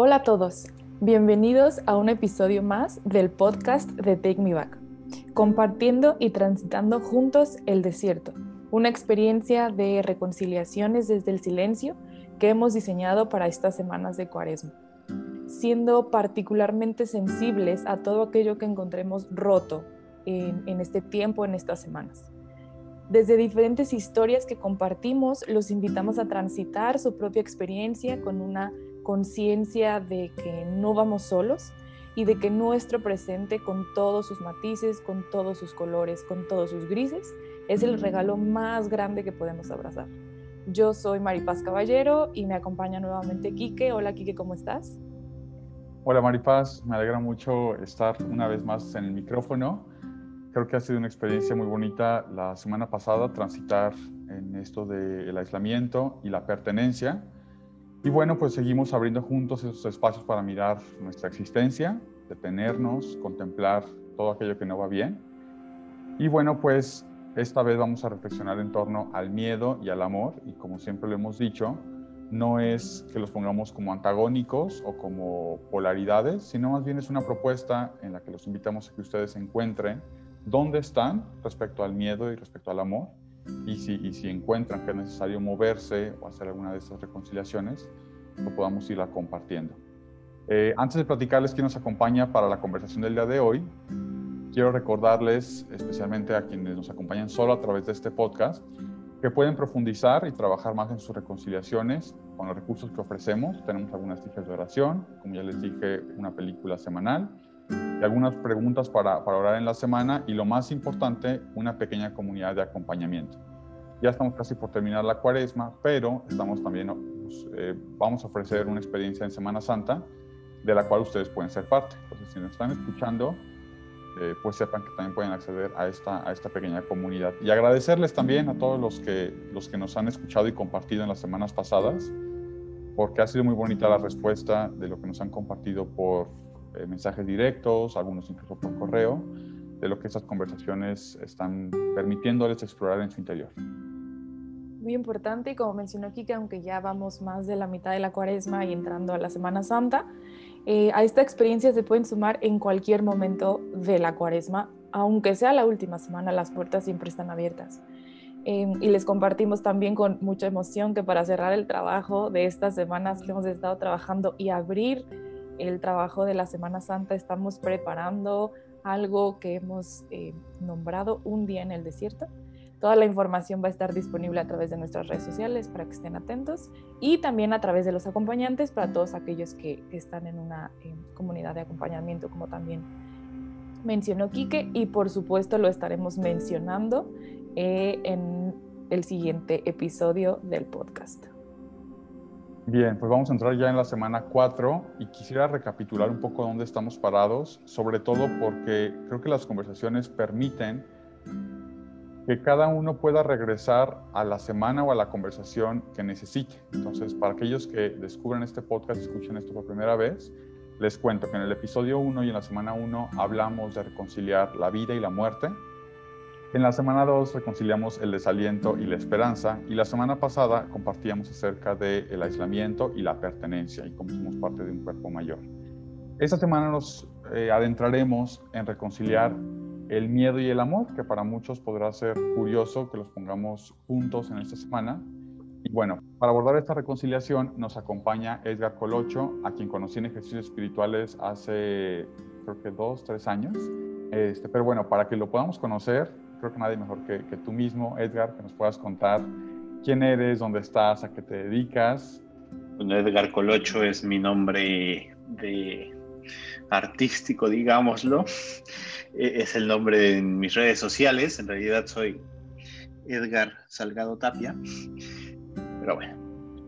Hola a todos, bienvenidos a un episodio más del podcast de Take Me Back, compartiendo y transitando juntos el desierto, una experiencia de reconciliaciones desde el silencio que hemos diseñado para estas semanas de cuaresma, siendo particularmente sensibles a todo aquello que encontremos roto en, en este tiempo, en estas semanas. Desde diferentes historias que compartimos, los invitamos a transitar su propia experiencia con una conciencia de que no vamos solos y de que nuestro presente con todos sus matices, con todos sus colores, con todos sus grises, es el regalo más grande que podemos abrazar. Yo soy Maripaz Caballero y me acompaña nuevamente Quique. Hola Quique, ¿cómo estás? Hola Maripaz, me alegra mucho estar una vez más en el micrófono. Creo que ha sido una experiencia muy bonita la semana pasada transitar en esto del aislamiento y la pertenencia y bueno, pues seguimos abriendo juntos esos espacios para mirar nuestra existencia, detenernos, contemplar todo aquello que no va bien. Y bueno, pues esta vez vamos a reflexionar en torno al miedo y al amor. Y como siempre lo hemos dicho, no es que los pongamos como antagónicos o como polaridades, sino más bien es una propuesta en la que los invitamos a que ustedes encuentren dónde están respecto al miedo y respecto al amor y si, y si encuentran que es necesario moverse o hacer alguna de estas reconciliaciones, lo podamos irla compartiendo. Eh, antes de platicarles quién nos acompaña para la conversación del día de hoy, quiero recordarles, especialmente a quienes nos acompañan solo a través de este podcast, que pueden profundizar y trabajar más en sus reconciliaciones con los recursos que ofrecemos. Tenemos algunas fichas de oración, como ya les dije, una película semanal y algunas preguntas para, para orar en la semana y lo más importante, una pequeña comunidad de acompañamiento. Ya estamos casi por terminar la cuaresma, pero estamos también, pues, eh, vamos a ofrecer una experiencia en Semana Santa de la cual ustedes pueden ser parte. Entonces, si nos están escuchando, eh, pues sepan que también pueden acceder a esta, a esta pequeña comunidad. Y agradecerles también a todos los que, los que nos han escuchado y compartido en las semanas pasadas, porque ha sido muy bonita la respuesta de lo que nos han compartido por eh, mensajes directos, algunos incluso por correo, de lo que estas conversaciones están permitiéndoles explorar en su interior. Muy importante, y como mencionó Kike, aunque ya vamos más de la mitad de la cuaresma y entrando a la Semana Santa, eh, a esta experiencia se pueden sumar en cualquier momento de la cuaresma, aunque sea la última semana, las puertas siempre están abiertas. Eh, y les compartimos también con mucha emoción que para cerrar el trabajo de estas semanas que hemos estado trabajando y abrir el trabajo de la Semana Santa estamos preparando algo que hemos eh, nombrado Un día en el desierto. Toda la información va a estar disponible a través de nuestras redes sociales para que estén atentos y también a través de los acompañantes para todos aquellos que, están en una eh, comunidad de acompañamiento, como también mencionó Quique, y por supuesto lo estaremos mencionando eh, en el siguiente episodio del podcast. Bien, pues vamos a entrar ya en la semana 4 y quisiera recapitular un poco dónde estamos parados, sobre todo porque creo que las conversaciones permiten que cada uno pueda regresar a la semana o a la conversación que necesite. Entonces, para aquellos que descubren este podcast, escuchen esto por primera vez, les cuento que en el episodio 1 y en la semana 1 hablamos de reconciliar la vida y la muerte, en la semana 2 reconciliamos el desaliento y la esperanza y la semana pasada compartíamos acerca del aislamiento y la pertenencia y cómo somos parte de un cuerpo mayor. Esta semana nos eh, adentraremos en reconciliar el miedo y el amor, que para muchos podrá ser curioso que los pongamos juntos en esta semana. Y bueno, para abordar esta reconciliación nos acompaña Edgar Colocho, a quien conocí en ejercicios espirituales hace creo que dos, tres años. Este, pero bueno, para que lo podamos conocer, creo que nadie mejor que, tú mismo, Edgar, que nos puedas contar quién eres, dónde estás, a qué te dedicas. Bueno, Edgar Colocho es mi nombre de artístico, digámoslo. E, es el nombre de mis redes sociales. En realidad soy Edgar Salgado Tapia. Pero bueno,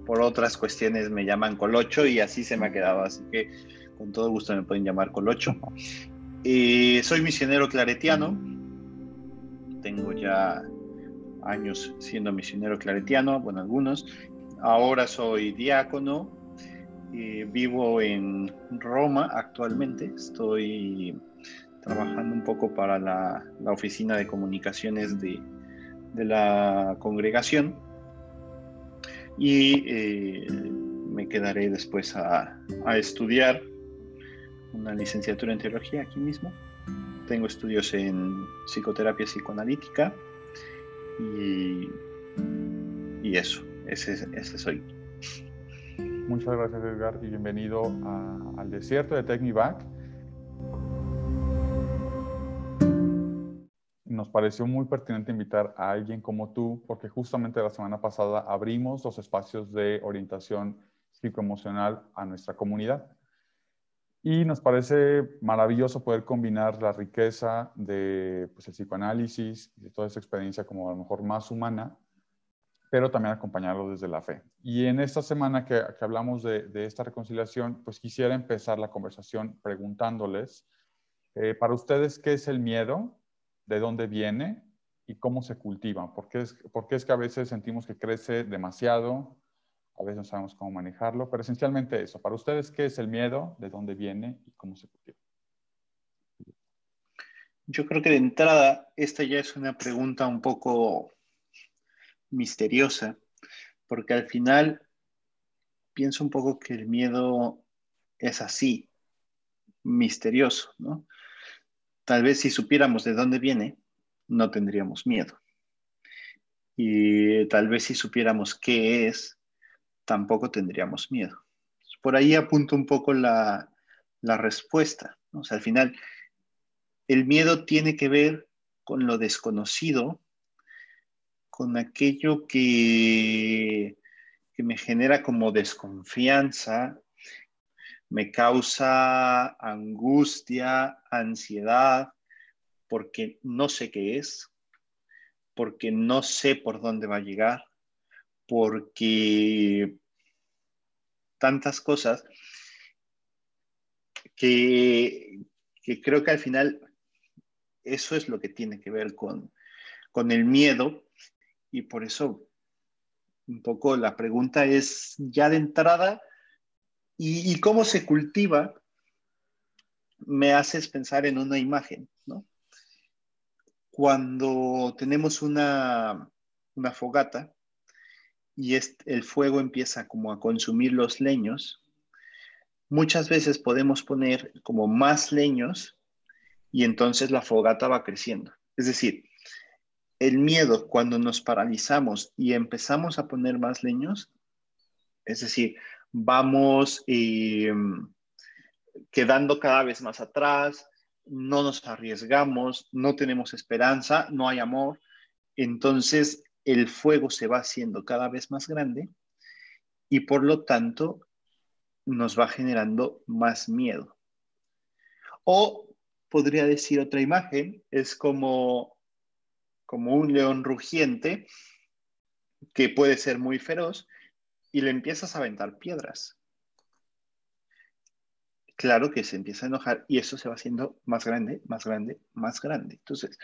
por otras cuestiones me llaman Colocho y así se me ha quedado. Así que con todo gusto me pueden llamar Colocho. Eh, soy misionero claretiano tengo ya años siendo misionero claretiano, bueno, algunos. Ahora soy diácono, eh, vivo en Roma actualmente, estoy trabajando un poco para la, oficina de comunicaciones de, la congregación y eh, me quedaré después a estudiar una licenciatura en teología aquí mismo. Tengo estudios en psicoterapia psicoanalítica y, eso, ese, ese soy. Muchas gracias Edgar y bienvenido al desierto de Take Me. Nos pareció muy pertinente invitar a alguien como tú porque justamente la semana pasada abrimos los espacios de orientación psicoemocional a nuestra comunidad. Y nos parece maravilloso poder combinar la riqueza de pues, el psicoanálisis y de toda esa experiencia como a lo mejor más humana, pero también acompañarlo desde la fe. Y en esta semana que, hablamos de, esta reconciliación, pues quisiera empezar la conversación preguntándoles, eh, para ustedes, ¿qué es el miedo? ¿De dónde viene? ¿Y cómo se cultiva? ¿Por qué es, por qué es que a veces sentimos que crece demasiado a veces no sabemos cómo manejarlo, pero esencialmente eso. Para ustedes, ¿qué es el miedo? ¿De dónde viene? ¿Y cómo se cultiva? Yo creo que de entrada esta ya es una pregunta un poco misteriosa, porque al final pienso un poco que el miedo es así, misterioso, ¿no? Tal vez si supiéramos de dónde viene, no tendríamos miedo. Y tal vez si supiéramos qué es, tampoco tendríamos miedo. Por ahí apunto un poco la, respuesta. O sea, al final, el miedo tiene que ver con lo desconocido, con aquello que, que me genera como desconfianza, me causa angustia, ansiedad, porque no sé qué es, porque no sé por dónde va a llegar, porque tantas cosas que, creo que al final eso es lo que tiene que ver con, el miedo y por eso un poco la pregunta es ya de entrada y, y cómo se cultiva me haces pensar en una imagen, ¿no? Cuando tenemos una, una fogata, y el fuego empieza como a consumir los leños, muchas veces podemos poner como más leños y entonces la fogata va creciendo. Es decir, el miedo cuando nos paralizamos y empezamos a poner más leños, es decir, vamos eh, quedando cada vez más atrás, no nos arriesgamos, no tenemos esperanza, no hay amor, entonces el fuego se va haciendo cada vez más grande y por lo tanto nos va generando más miedo. O podría decir otra imagen, es como, como un león rugiente que puede ser muy feroz y le empiezas a aventar piedras. Claro que se empieza a enojar y eso se va haciendo más grande, más grande, más grande. Entonces,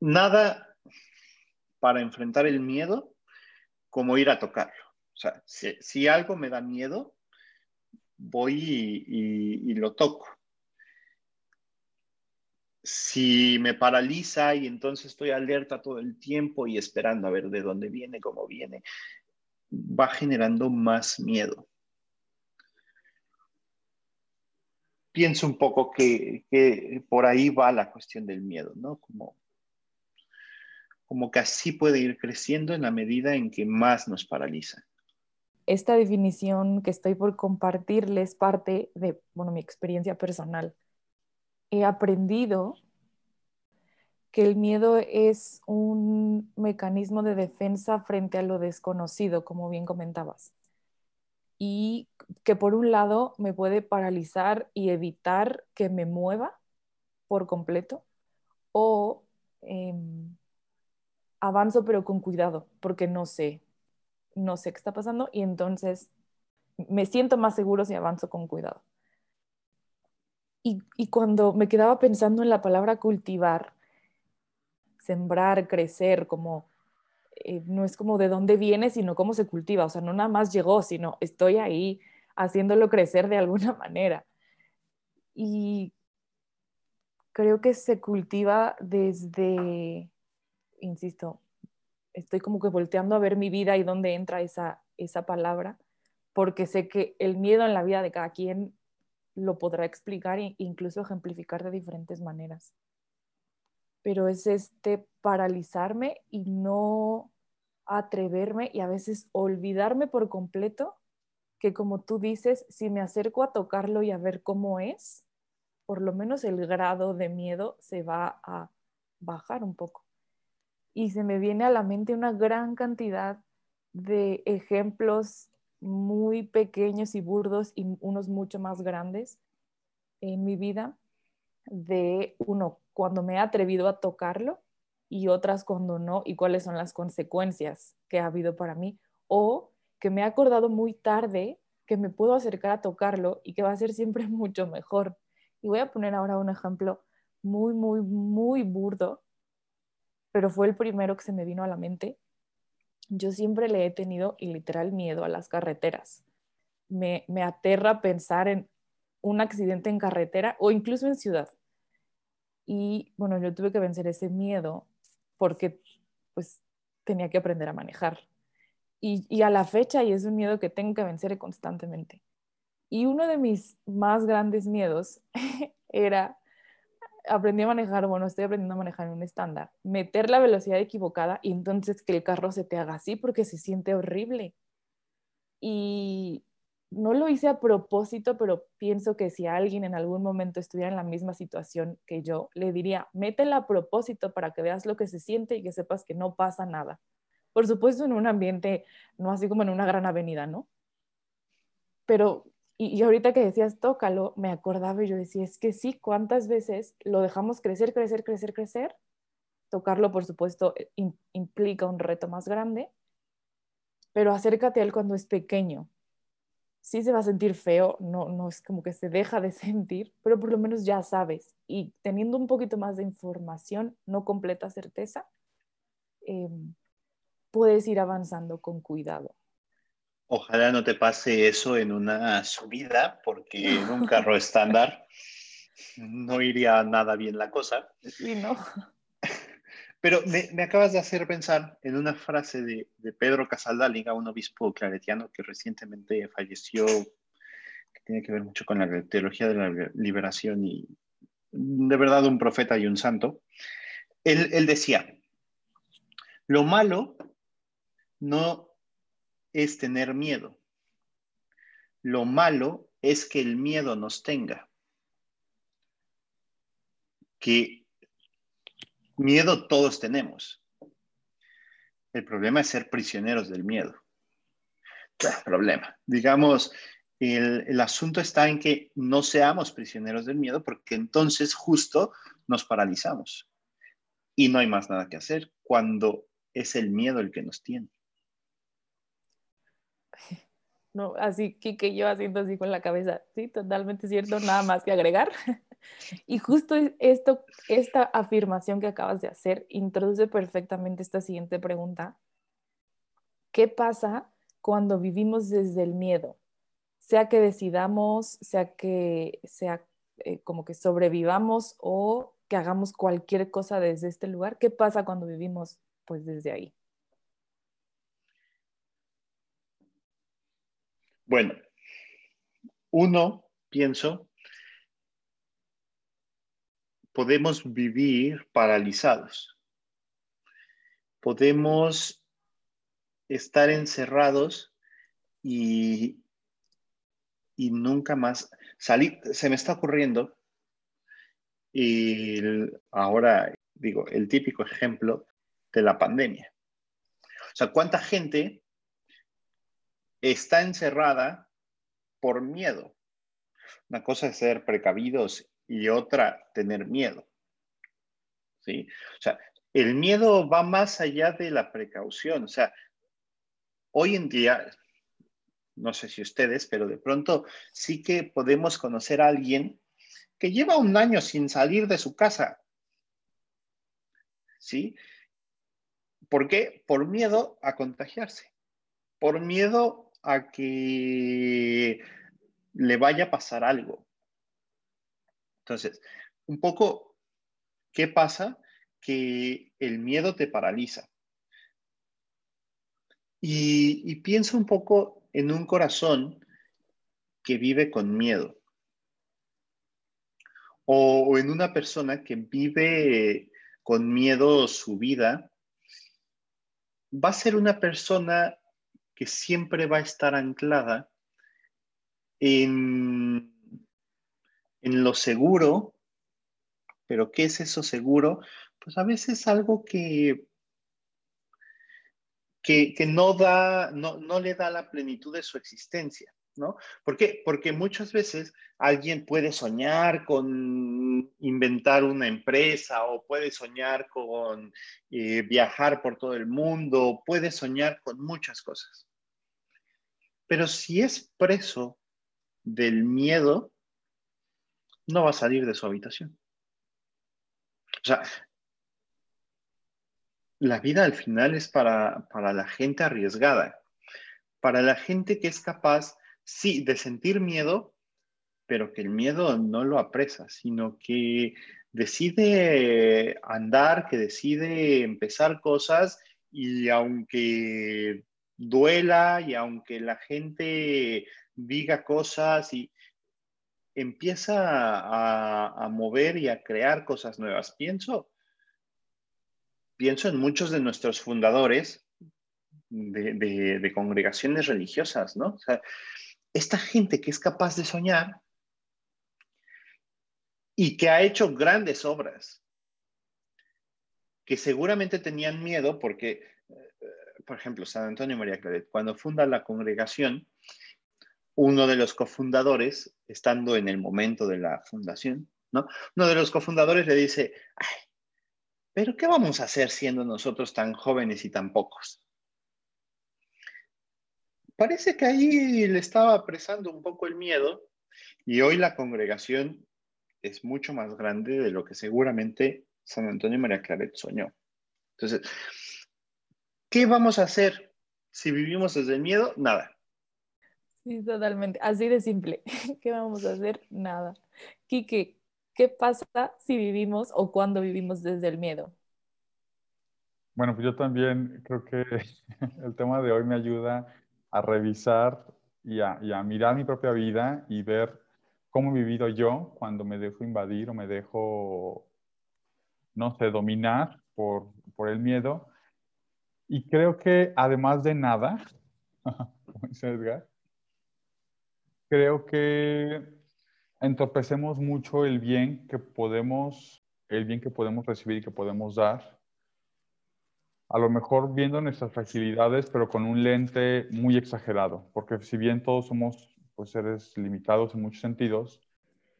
nada para enfrentar el miedo como ir a tocarlo. O sea, si, algo me da miedo, voy y, lo toco. Si me paraliza y entonces estoy alerta todo el tiempo y esperando a ver de dónde viene, cómo viene, va generando más miedo. Pienso un poco que, que, por ahí va la cuestión del miedo, ¿no? Como como que así puede ir creciendo en la medida en que más nos paraliza. Esta definición que estoy por compartirles parte de bueno, mi experiencia personal. He aprendido que el miedo es un mecanismo de defensa frente a lo desconocido, como bien comentabas. Y que por un lado me puede paralizar y evitar que me mueva por completo, o em, avanzo pero con cuidado, porque no sé, no sé qué está pasando y entonces me siento más seguro si avanzo con cuidado. Y, cuando me quedaba pensando en la palabra cultivar, sembrar, crecer, como eh, no es como de dónde viene, sino cómo se cultiva. O sea, no nada más llegó, sino estoy ahí haciéndolo crecer de alguna manera. Y creo que se cultiva desde insisto, estoy como que volteando a ver mi vida y dónde entra esa, esa palabra, porque sé que el miedo en la vida de cada quien lo podrá explicar e incluso ejemplificar de diferentes maneras. Pero es este paralizarme y no atreverme y a veces olvidarme por completo que como tú dices, si me acerco a tocarlo y a ver cómo es, por lo menos el grado de miedo se va a bajar un poco. Y se me viene a la mente una gran cantidad de ejemplos muy pequeños y burdos y unos mucho más grandes en mi vida de uno cuando me he atrevido a tocarlo y otras cuando no y cuáles son las consecuencias que ha habido para mí o que me he acordado muy tarde que me puedo acercar a tocarlo y que va a ser siempre mucho mejor. Y voy a poner ahora un ejemplo muy, muy, muy burdo, pero fue el primero que se me vino a la mente yo siempre le he tenido y literal miedo a las carreteras. Me, me aterra pensar en un accidente en carretera o incluso en ciudad. Y bueno, yo tuve que vencer ese miedo porque pues tenía que aprender a manejar. Y, y, a la fecha, y es un miedo que tengo que vencer constantemente. Y uno de mis más grandes miedos era aprendí a manejar, bueno, estoy aprendiendo a manejar en un estándar, meter la velocidad equivocada y entonces que el carro se te haga así porque se siente horrible. Y no lo hice a propósito, pero pienso que si alguien en algún momento estuviera en la misma situación que yo, le diría, métela a propósito para que veas lo que se siente y que sepas que no pasa nada. Por supuesto, en un ambiente, no así como en una gran avenida, ¿no? Pero y, ahorita que decías, tócalo, me acordaba y yo decía, es que sí, ¿cuántas veces lo dejamos crecer, crecer, crecer, crecer? Tocarlo, por supuesto, eh, implica un reto más grande, pero acércate a él cuando es pequeño. Sí se va a sentir feo, no, no es como que se deja de sentir, pero por lo menos ya sabes. Y teniendo un poquito más de información, no completa certeza, em, puedes ir avanzando con cuidado. Ojalá no te pase eso en una subida, porque en un carro estándar no iría nada bien la cosa. Sí, no. Pero me, acabas de hacer pensar en una frase de, Pedro Casaldaliga, un obispo claretiano que recientemente falleció, que tiene que ver mucho con la teología de la liberación y de verdad un profeta y un santo. Él, él decía, lo malo no es tener miedo. Lo malo es que el miedo nos tenga. Que miedo todos tenemos. El problema es ser prisioneros del miedo. El problema. Digamos, el, el, asunto está en que no seamos prisioneros del miedo porque entonces justo nos paralizamos y no hay más nada que hacer cuando es el miedo el que nos tiene. No, así que, yo haciendo así con la cabeza, sí, totalmente cierto, nada más que agregar. Y justo esto, esta afirmación que acabas de hacer introduce perfectamente esta siguiente pregunta. ¿Qué pasa cuando vivimos desde el miedo? Sea que decidamos, sea que sea eh, como que sobrevivamos o que hagamos cualquier cosa desde este lugar. ¿Qué pasa cuando vivimos pues desde ahí? Bueno, uno, pienso, podemos vivir paralizados. Podemos estar encerrados y, y nunca más salir. Se me está ocurriendo, y ahora digo, el típico ejemplo de la pandemia. O sea, ¿cuánta gente está encerrada por miedo. Una cosa es ser precavidos y otra tener miedo. ¿Sí? O sea, el miedo va más allá de la precaución. O sea, hoy en día, no sé si ustedes, pero de pronto sí que podemos conocer a alguien que lleva un año sin salir de su casa. ¿Sí? ¿Por qué? Por miedo a contagiarse, por miedo a que le vaya a pasar algo. Entonces, un poco, ¿qué pasa? Que el miedo te paraliza. y, pienso un poco en un corazón que vive con miedo. O, en una persona que vive con miedo su vida, va a ser una persona que siempre va a estar anclada en, en lo seguro. Pero ¿qué es eso seguro? Pues a veces algo que que, no, da, no, no, le da la plenitud de su existencia, ¿no? ¿Por qué? Porque muchas veces alguien puede soñar con inventar una empresa o puede soñar con eh, viajar por todo el mundo, puede soñar con muchas cosas. Pero si es preso del miedo, no va a salir de su habitación. O sea, la vida al final es para, la gente arriesgada, para la gente que es capaz, sí, de sentir miedo, pero que el miedo no lo apresa, sino que decide andar, que decide empezar cosas y aunque duela y aunque la gente diga cosas y empieza a, mover y a crear cosas nuevas. Pienso, pienso en muchos de nuestros fundadores de, congregaciones religiosas, ¿no? O sea, esta gente que es capaz de soñar y que ha hecho grandes obras, que seguramente tenían miedo porque, eh, por ejemplo, San Antonio María Claret, cuando funda la congregación, uno de los cofundadores, estando en el momento de la fundación, ¿no? Uno de los cofundadores le dice, ay, pero ¿qué vamos a hacer siendo nosotros tan jóvenes y tan pocos? Parece que ahí le estaba apresando un poco el miedo y hoy la congregación es mucho más grande de lo que seguramente San Antonio María Claret soñó. Entonces, ¿qué vamos a hacer si vivimos desde el miedo? Nada. Sí, totalmente. Así de simple. ¿Qué vamos a hacer? Nada. Quique, ¿Qué pasa si vivimos o cuando vivimos desde el miedo? Bueno, pues yo también creo que el tema de hoy me ayuda a revisar y a, mirar mi propia vida y ver cómo he vivido yo cuando me dejo invadir o me dejo, no sé, dominar por, por el miedo. Y creo que además de nada, como dice Edgar, creo que entorpecemos mucho el bien que podemos, el bien que podemos recibir y que podemos dar. A lo mejor viendo nuestras fragilidades, pero con un lente muy exagerado, porque si bien todos somos pues, seres limitados en muchos sentidos,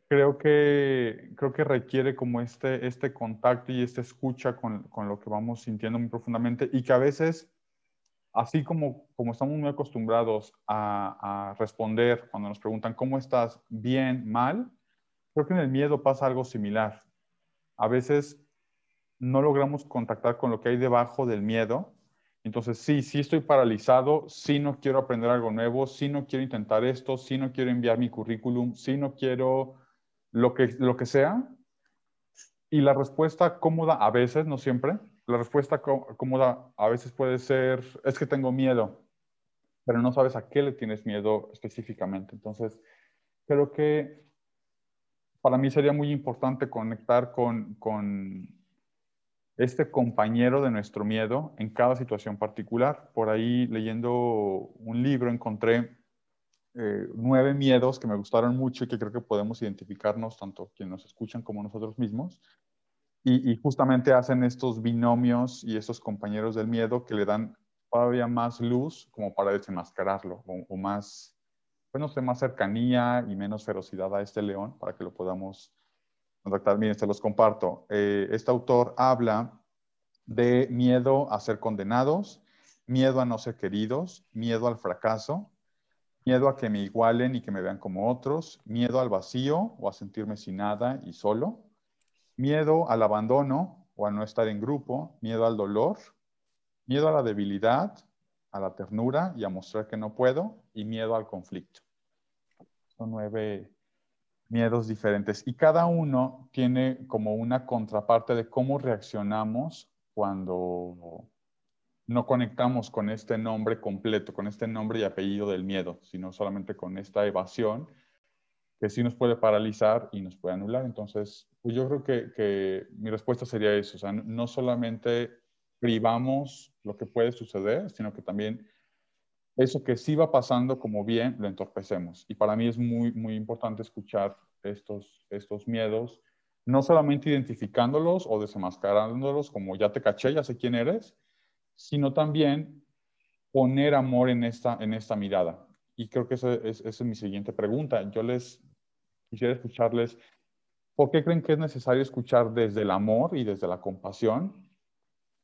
creo que, creo que requiere como este, este contacto y esta escucha con, con lo que vamos sintiendo muy profundamente y que a veces así como, como estamos muy acostumbrados a, responder cuando nos preguntan cómo estás, bien, mal, creo que en el miedo pasa algo similar. A veces no logramos contactar con lo que hay debajo del miedo. Entonces, sí, sí estoy paralizado, sí no quiero aprender algo nuevo, sí no quiero intentar esto, sí no quiero enviar mi currículum, sí no quiero lo que, lo que sea. Y la respuesta cómoda, a veces, no siempre, la respuesta cómoda a veces puede ser, es que tengo miedo, pero no sabes a qué le tienes miedo específicamente. Entonces, creo que para mí sería muy importante conectar con, con este compañero de nuestro miedo en cada situación particular. Por ahí leyendo un libro encontré eh, nueve miedos que me gustaron mucho y que creo que podemos identificarnos, tanto quienes nos escuchan como nosotros mismos. Y, justamente hacen estos binomios y estos compañeros del miedo que le dan todavía más luz como para desenmascararlo o, más, pues no sé, más cercanía y menos ferocidad a este león para que lo podamos contactar. Miren, se los comparto. Eh, este autor habla de miedo a ser condenados, miedo a no ser queridos, miedo al fracaso, miedo a que me igualen y que me vean como otros, miedo al vacío o a sentirme sin nada y solo, miedo al abandono o a no estar en grupo, miedo al dolor, miedo a la debilidad, a la ternura y a mostrar que no puedo, y miedo al conflicto. Son nueve miedos diferentes y cada uno tiene como una contraparte de cómo reaccionamos cuando, no conectamos con este nombre completo, con este nombre y apellido del miedo, sino solamente con esta evasión que sí nos puede paralizar y nos puede anular. Entonces, pues yo creo que, que mi respuesta sería eso, no solamente privamos lo que puede suceder, sino que también eso que sí va pasando como bien, lo entorpecemos. Y para mí es muy, muy importante escuchar estos, estos miedos, no solamente identificándolos o desenmascarándolos como ya te caché, ya sé quién eres, sino también poner amor en esta, en esta mirada. Y creo que esa es, esa es mi siguiente pregunta. Yo les quisiera escucharles, ¿por qué creen que es necesario escuchar desde el amor y desde la compasión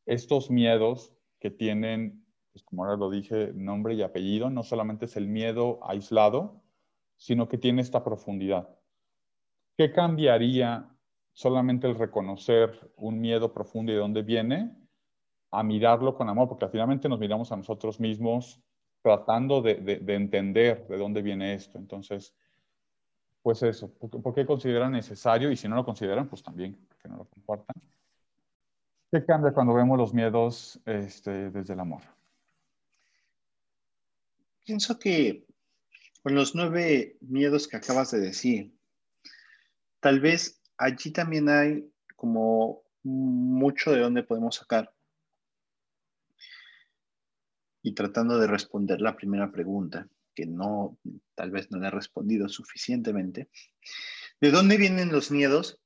estos miedos que tienen, pues como ahora lo dije, nombre y apellido? No solamente es el miedo aislado, sino que tiene esta profundidad. ¿Qué cambiaría solamente el reconocer un miedo profundo y de dónde viene a mirarlo con amor? Porque finalmente nos miramos a nosotros mismos tratando de, de, entender de dónde viene esto. Entonces, pues eso, ¿por, qué consideran necesario? Y si no lo consideran, pues también que no lo compartan. ¿Qué cambia cuando vemos los miedos este, desde el amor? Pienso que con los nueve miedos que acabas de decir, tal vez allí también hay como mucho de dónde podemos sacar. Y tratando de responder la primera pregunta, que no, tal vez no le he respondido suficientemente. ¿De dónde vienen los miedos?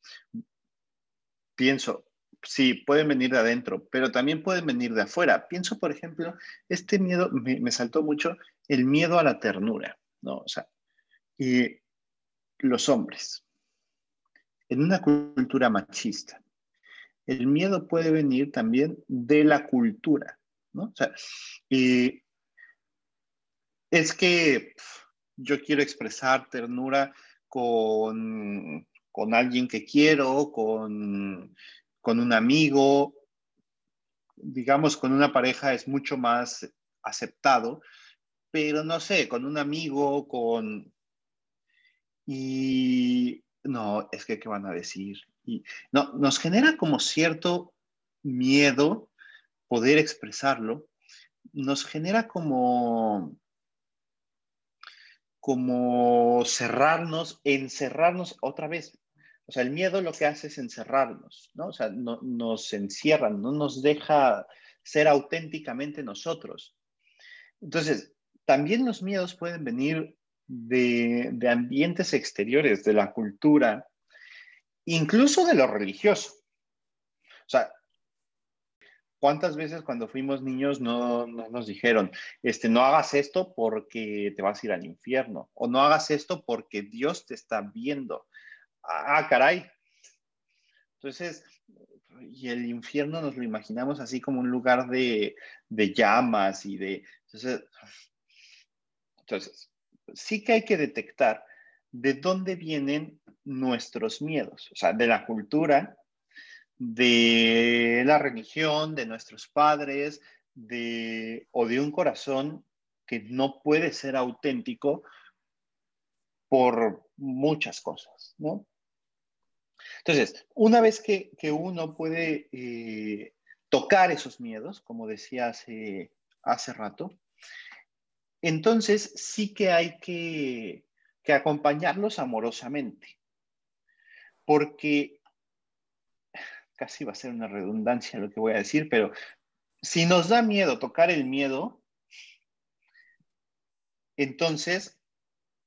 Pienso, sí, pueden venir de adentro, pero también pueden venir de afuera. Pienso, por ejemplo, este miedo, me, me saltó mucho el miedo a la ternura, ¿no? O sea, y los hombres en una cultura machista. El miedo puede venir también de la cultura, ¿no? O sea, y es que yo quiero expresar ternura con, con alguien que quiero, con, con un amigo, digamos, con una pareja es mucho más aceptado, pero no sé, con un amigo, con... Y no, es que, ¿qué van a decir? Y no, nos genera como cierto miedo poder expresarlo, nos genera como, como cerrarnos, encerrarnos otra vez. O sea, el miedo lo que hace es encerrarnos, ¿no? O sea, no, nos encierra, no nos deja ser auténticamente nosotros. Entonces, también los miedos pueden venir de, ambientes exteriores, de la cultura, incluso de lo religioso. O sea, ¿cuántas veces cuando fuimos niños no, nos dijeron, este, no hagas esto porque te vas a ir al infierno? O no hagas esto porque Dios te está viendo. Ah, caray. Entonces, y el infierno nos lo imaginamos así como un lugar de, de llamas y de... Entonces, entonces, sí que hay que detectar de dónde vienen nuestros miedos, o sea, de la cultura, de la religión, de nuestros padres, de, o de un corazón que no puede ser auténtico por muchas cosas, ¿no? Entonces, una vez que, uno puede eh, tocar esos miedos, como decía hace, hace rato, entonces sí que hay que, acompañarlos amorosamente, porque casi va a ser una redundancia lo que voy a decir, pero si nos da miedo tocar el miedo, entonces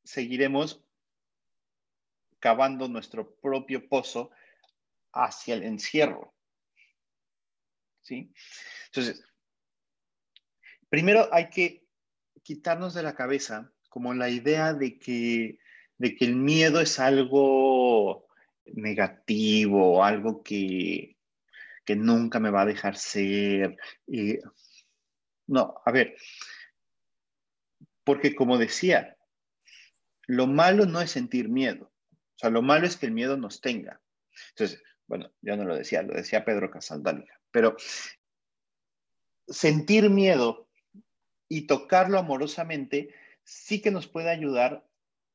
seguiremos cavando nuestro propio pozo hacia el encierro. ¿Sí? Entonces, primero hay que quitarnos de la cabeza como la idea de que, de que el miedo es algo negativo, algo que, que nunca me va a dejar ser. no, a ver, porque como decía, lo malo no es sentir miedo, o sea, lo malo es que el miedo nos tenga. Entonces, bueno, yo no lo decía, lo decía Pedro Casaldáliga, pero sentir miedo y tocarlo amorosamente sí que nos puede ayudar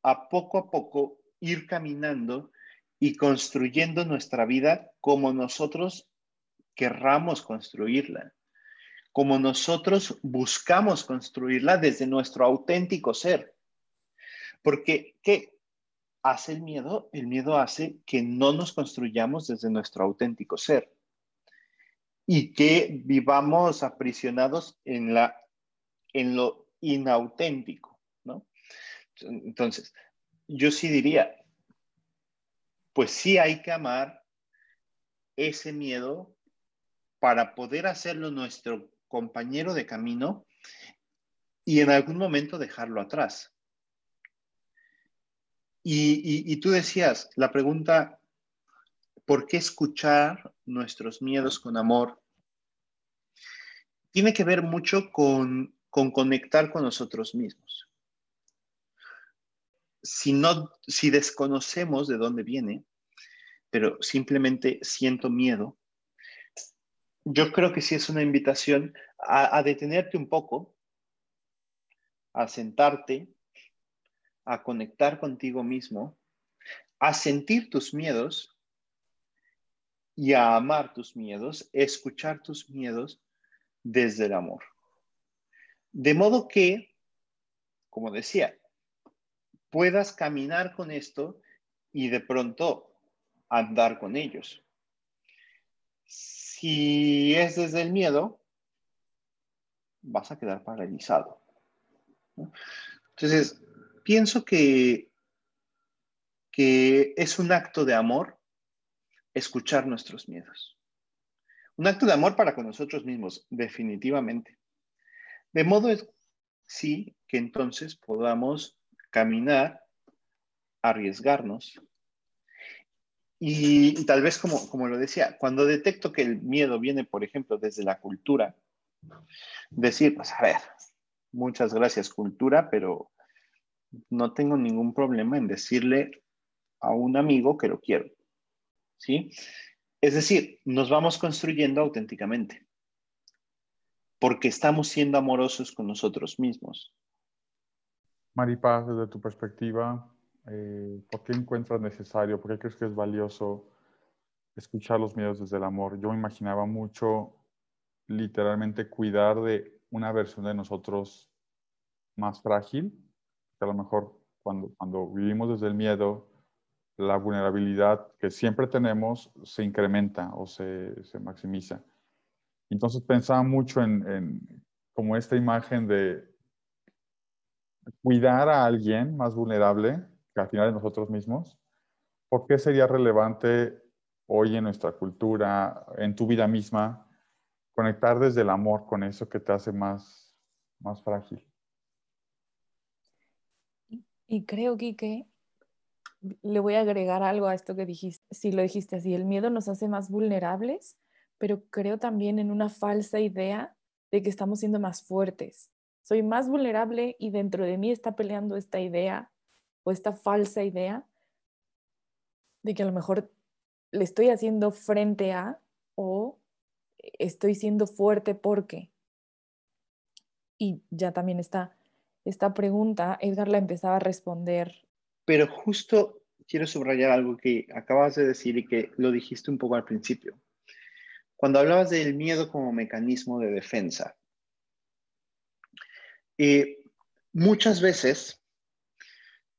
a poco a poco ir caminando y construyendo nuestra vida como nosotros querramos construirla, como nosotros buscamos construirla desde nuestro auténtico ser. Porque, ¿qué hace el miedo? El miedo hace que no nos construyamos desde nuestro auténtico ser y que vivamos aprisionados en, la, en lo inauténtico, ¿no? Entonces, yo sí diría, pues sí hay que amar ese miedo para poder hacerlo nuestro compañero de camino y en algún momento dejarlo atrás. Y, tú decías, la pregunta, ¿por qué escuchar nuestros miedos con amor? Tiene que ver mucho con, con conectar con nosotros mismos. Si, no, si desconocemos de dónde viene, pero simplemente siento miedo, yo creo que sí es una invitación a, detenerte un poco, a sentarte, a conectar contigo mismo, a sentir tus miedos y a amar tus miedos, escuchar tus miedos desde el amor. De modo que, como decía, puedas caminar con esto y de pronto andar con ellos. Si es desde el miedo, vas a quedar paralizado. Entonces, pienso que, que es un acto de amor escuchar nuestros miedos. Un acto de amor para con nosotros mismos, definitivamente. De modo sí que entonces podamos caminar, arriesgarnos y, tal vez, como, como lo decía, cuando detecto que el miedo viene, por ejemplo, desde la cultura, decir, pues a ver, muchas gracias cultura, pero no tengo ningún problema en decirle a un amigo que lo quiero. ¿Sí? Es decir, nos vamos construyendo auténticamente, porque estamos siendo amorosos con nosotros mismos. Maripaz, desde tu perspectiva, eh, ¿Por qué encuentras necesario? ¿Por qué crees que es valioso escuchar los miedos desde el amor? Yo me imaginaba mucho literalmente cuidar de una versión de nosotros más frágil, que a lo mejor cuando, cuando vivimos desde el miedo, la vulnerabilidad que siempre tenemos se incrementa o se, se maximiza. Entonces pensaba mucho en, como esta imagen de cuidar a alguien más vulnerable al final de nosotros mismos, ¿por qué sería relevante hoy en nuestra cultura, en tu vida misma, conectar desde el amor con eso que te hace más, más frágil? Y creo, que le voy a agregar algo a esto que dijiste. Si lo dijiste así, el miedo nos hace más vulnerables, pero creo también en una falsa idea de que estamos siendo más fuertes. Soy más vulnerable y dentro de mí está peleando esta idea o esta falsa idea de que a lo mejor le estoy haciendo frente a o estoy siendo fuerte porque. Y ya también está esta pregunta, Edgar la empezaba a responder. Pero justo quiero subrayar algo que acabas de decir y que lo dijiste un poco al principio. Cuando hablabas del miedo como mecanismo de defensa, eh, muchas veces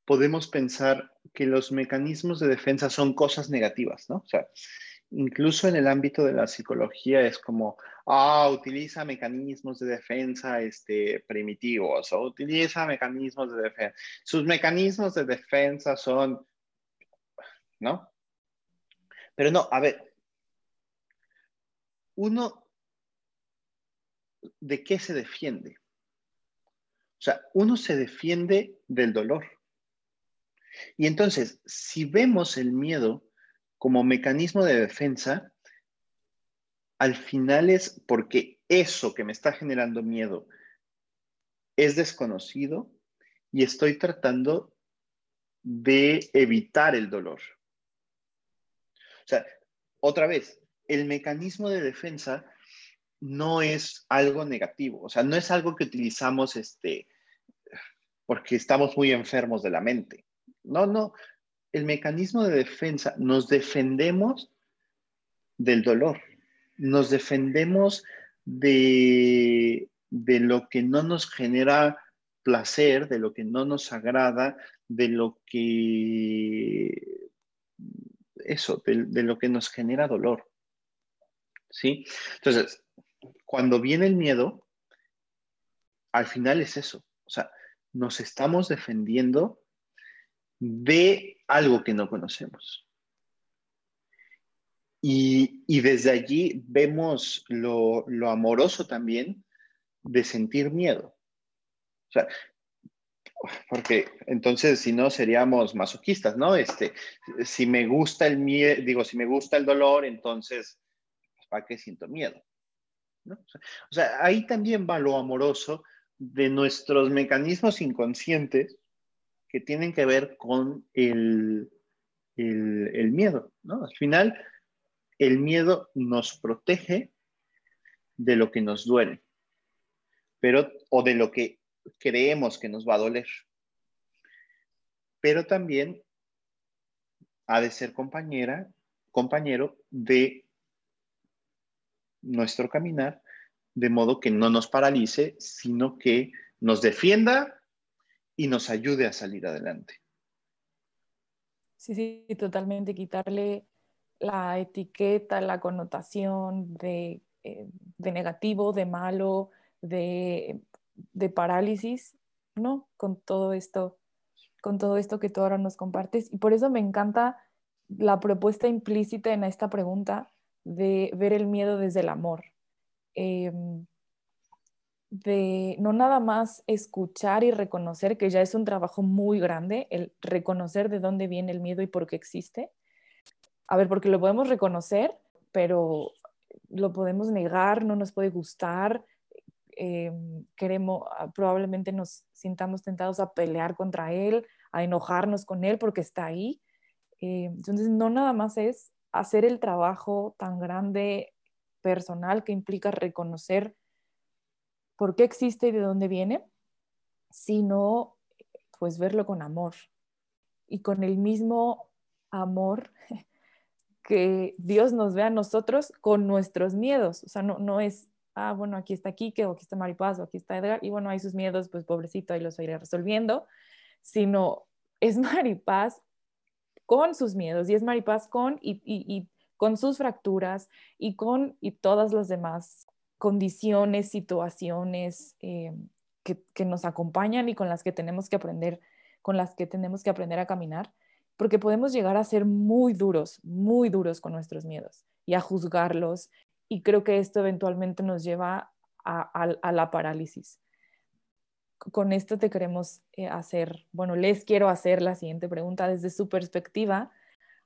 podemos pensar que los mecanismos de defensa son cosas negativas, ¿no? O sea, incluso en el ámbito de la psicología es como, ah, utiliza mecanismos de defensa este, primitivos o utiliza mecanismos de defensa. Sus mecanismos de defensa son, ¿no? Pero no, a ver, uno, ¿de qué se defiende? O sea, uno se defiende del dolor. Y entonces, si vemos el miedo como mecanismo de defensa, al final es porque eso que me está generando miedo es desconocido y estoy tratando de evitar el dolor. O sea, otra vez, el mecanismo de defensa no es algo negativo, o sea, no es algo que utilizamos este, porque estamos muy enfermos de la mente. No, no. El mecanismo de defensa, nos defendemos del dolor, nos defendemos de, de lo que no nos genera placer, de lo que no nos agrada, de lo que, eso, de, lo que nos genera dolor. ¿Sí? Entonces, cuando viene el miedo, al final es eso. O sea, nos estamos defendiendo de algo que no conocemos. Y, desde allí vemos lo, lo amoroso también de sentir miedo. O sea, porque entonces si no seríamos masoquistas, ¿no? Este, si me gusta el miedo, digo, si me gusta el dolor, entonces, ¿para qué siento miedo? O, sea, ahí también va lo amoroso de nuestros mecanismos inconscientes que tienen que ver con el, el, el miedo, ¿no? Al final, el miedo nos protege de lo que nos duele, pero, o de lo que creemos que nos va a doler. Pero también ha de ser compañera, compañero de nuestro caminar, de modo que no nos paralice, sino que nos defienda y nos ayude a salir adelante. Sí, sí, totalmente. Quitarle la etiqueta, la connotación de, eh, de negativo, de malo, de de parálisis, ¿no? Con todo esto, con todo esto que tú ahora nos compartes. Y por eso me encanta la propuesta implícita en esta pregunta de ver el miedo desde el amor. Em, de no nada más escuchar y reconocer, que ya es un trabajo muy grande, el reconocer de dónde viene el miedo y por qué existe. A ver, porque lo podemos reconocer, pero lo podemos negar, no nos puede gustar, Em, queremos, ah, probablemente nos sintamos tentados a pelear contra él, a enojarnos con él porque está ahí. Eh, entonces, no nada más es hacer el trabajo tan grande personal que implica reconocer por qué existe y de dónde viene, sino pues verlo con amor y con el mismo amor que Dios nos ve a nosotros con nuestros miedos. O sea, no, no es ah, bueno, aquí está Kike, o aquí está Maripaz, o aquí está Edgar, y bueno, hay sus miedos, pues pobrecito, ahí los iré resolviendo, sino es Maripaz con sus miedos, y es Maripaz con, y, con sus fracturas, y con y todas las demás condiciones, situaciones eh, que, que nos acompañan y con las que tenemos que aprender, con las que tenemos que aprender a caminar, porque podemos llegar a ser muy duros, muy duros con nuestros miedos y a juzgarlos y creo que esto eventualmente nos lleva a, la parálisis. Con esto te queremos eh, hacer, bueno, les quiero hacer la siguiente pregunta desde su perspectiva.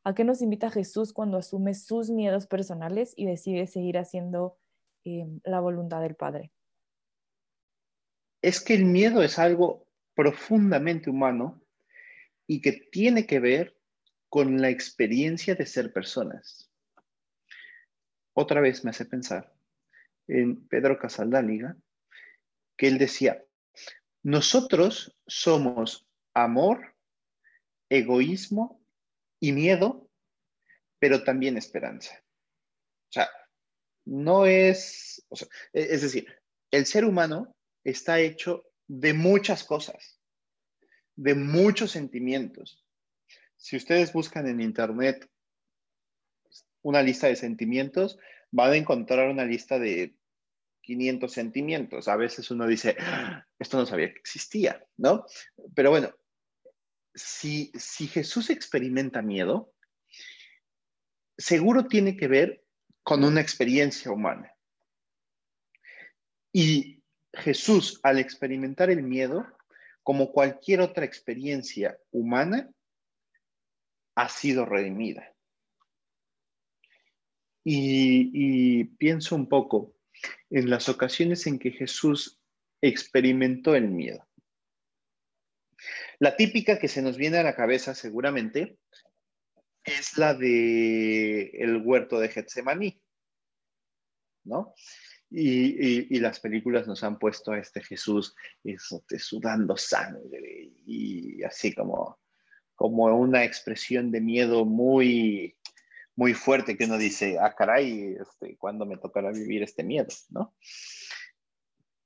¿A qué nos invita Jesús cuando asume sus miedos personales y decide seguir haciendo em, la voluntad del Padre? Es que el miedo es algo profundamente humano y que tiene que ver con la experiencia de ser personas otra vez me hace pensar en Pedro Casaldáliga, que él decía, nosotros somos amor, egoísmo y miedo, pero también esperanza. O sea, no es, e, es decir, el ser humano está hecho de muchas cosas, de muchos sentimientos. Si ustedes buscan en Internet una lista de sentimientos, van a encontrar una lista de 500 sentimientos. A veces uno dice, ah, esto no sabía que existía, ¿no? Pero bueno, si, si Jesús experimenta miedo, seguro tiene que ver con una experiencia humana. Y Jesús, al experimentar el miedo, como cualquier otra experiencia humana, ha sido redimida. Y, pienso un poco en las ocasiones en que Jesús experimentó el miedo. La típica que se nos viene a la cabeza seguramente es la de el huerto de Getsemaní, ¿no? Y, las películas nos han puesto a este Jesús sudando sangre y así como, como una expresión de miedo muy, muy fuerte que uno dice, ah, caray, este, ¿cuándo me tocará vivir este miedo? ¿no?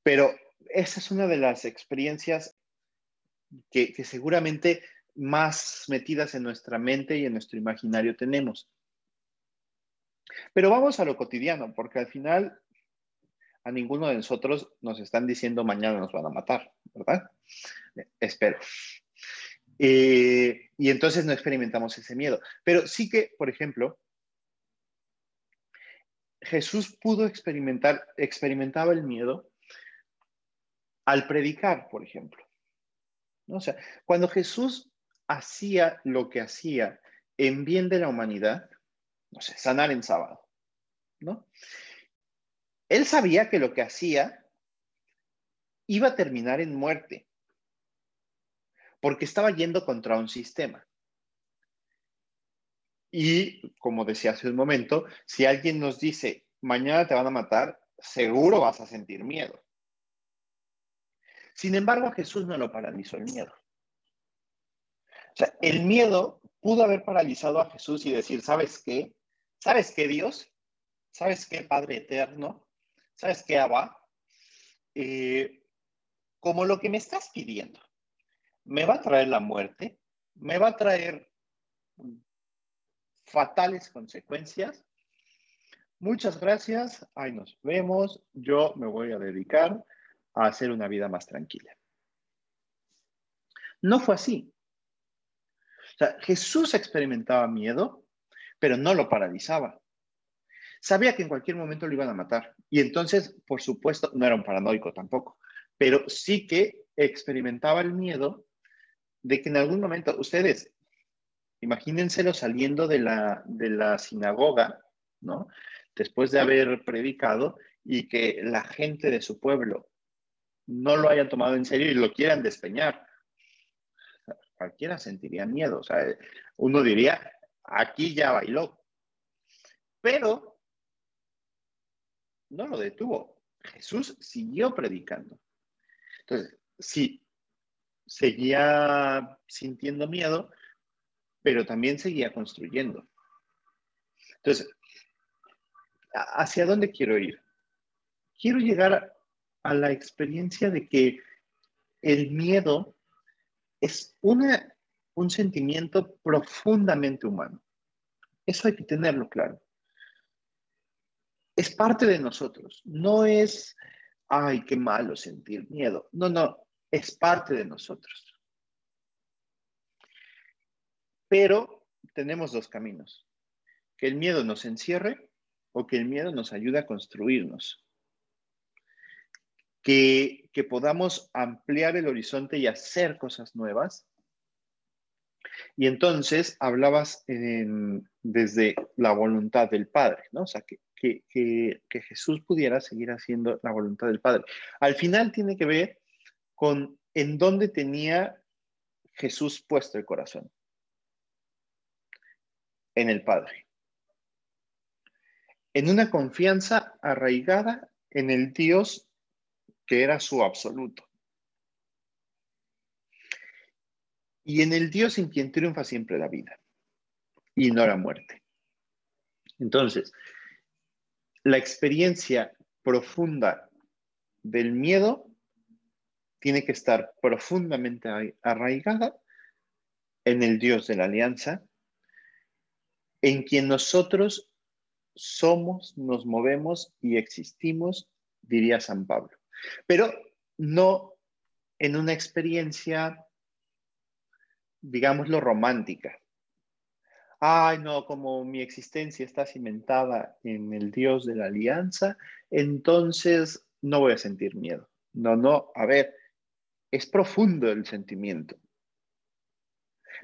Pero esa es una de las experiencias que, que seguramente más metidas en nuestra mente y en nuestro imaginario tenemos. Pero vamos a lo cotidiano, porque al final a ninguno de nosotros nos están diciendo mañana nos van a matar, ¿verdad? Espero. Eh, y entonces no experimentamos ese miedo. Pero sí que, por ejemplo, Jesús pudo experimentar, experimentaba el miedo al predicar, por ejemplo. O sea, cuando Jesús hacía lo que hacía en bien de la humanidad, no sé, sanar en sábado, ¿no? Él sabía que lo que hacía iba a terminar en muerte, porque estaba yendo contra un sistema. Y como decía hace un momento, si alguien nos dice, mañana te van a matar, seguro vas a sentir miedo. Sin embargo, a Jesús no lo paralizó el miedo. O sea, el miedo pudo haber paralizado a Jesús y decir, ¿sabes qué? ¿Sabes qué, Dios? ¿Sabes qué, Padre Eterno? ¿Sabes qué, Abba? Eh, como lo que me estás pidiendo, me va a traer la muerte, me va a traer fatales consecuencias. Muchas gracias, ahí nos vemos. Yo me voy a dedicar a hacer una vida más tranquila. No fue así. O sea, Jesús experimentaba miedo, pero no lo paralizaba. Sabía que en cualquier momento lo iban a matar. Y entonces, por supuesto, no era un paranoico tampoco, pero sí que experimentaba el miedo de que en algún momento, ustedes, imagínenselo saliendo de la, de la sinagoga, ¿no? Después de haber predicado y que la gente de su pueblo no lo haya tomado en serio y lo quieran despeñar. Cualquiera sentiría miedo. O sea, uno diría, aquí ya bailó. Pero no lo detuvo. Jesús siguió predicando. Entonces, sí, seguía sintiendo miedo, pero también seguía construyendo. Entonces, ¿hacia dónde quiero ir? Quiero llegar a la experiencia de que el miedo es una, un sentimiento profundamente humano. Eso hay que tenerlo claro es parte de nosotros. No es, ay, qué malo sentir miedo. No, no, es parte de nosotros. Pero tenemos dos caminos. Que el miedo nos encierre o que el miedo nos ayude a construirnos. Que, que podamos ampliar el horizonte y hacer cosas nuevas. Y entonces hablabas desde la voluntad del Padre, ¿no? O sea, que, que, Jesús pudiera seguir haciendo la voluntad del Padre. Al final tiene que ver con en dónde tenía Jesús puesto el corazón. En el Padre. En una confianza arraigada en el Dios que era su absoluto. Y en el Dios en quien triunfa siempre la vida y no la muerte. Entonces, la experiencia profunda del miedo tiene que estar profundamente arraigada en el Dios de la alianza, en quien nosotros somos, nos movemos y existimos, diría San Pablo. Pero no en una experiencia, digámoslo, romántica, ay, no, como mi existencia está cimentada en el Dios de la alianza, entonces no voy a sentir miedo. No, no, a ver, es profundo el sentimiento,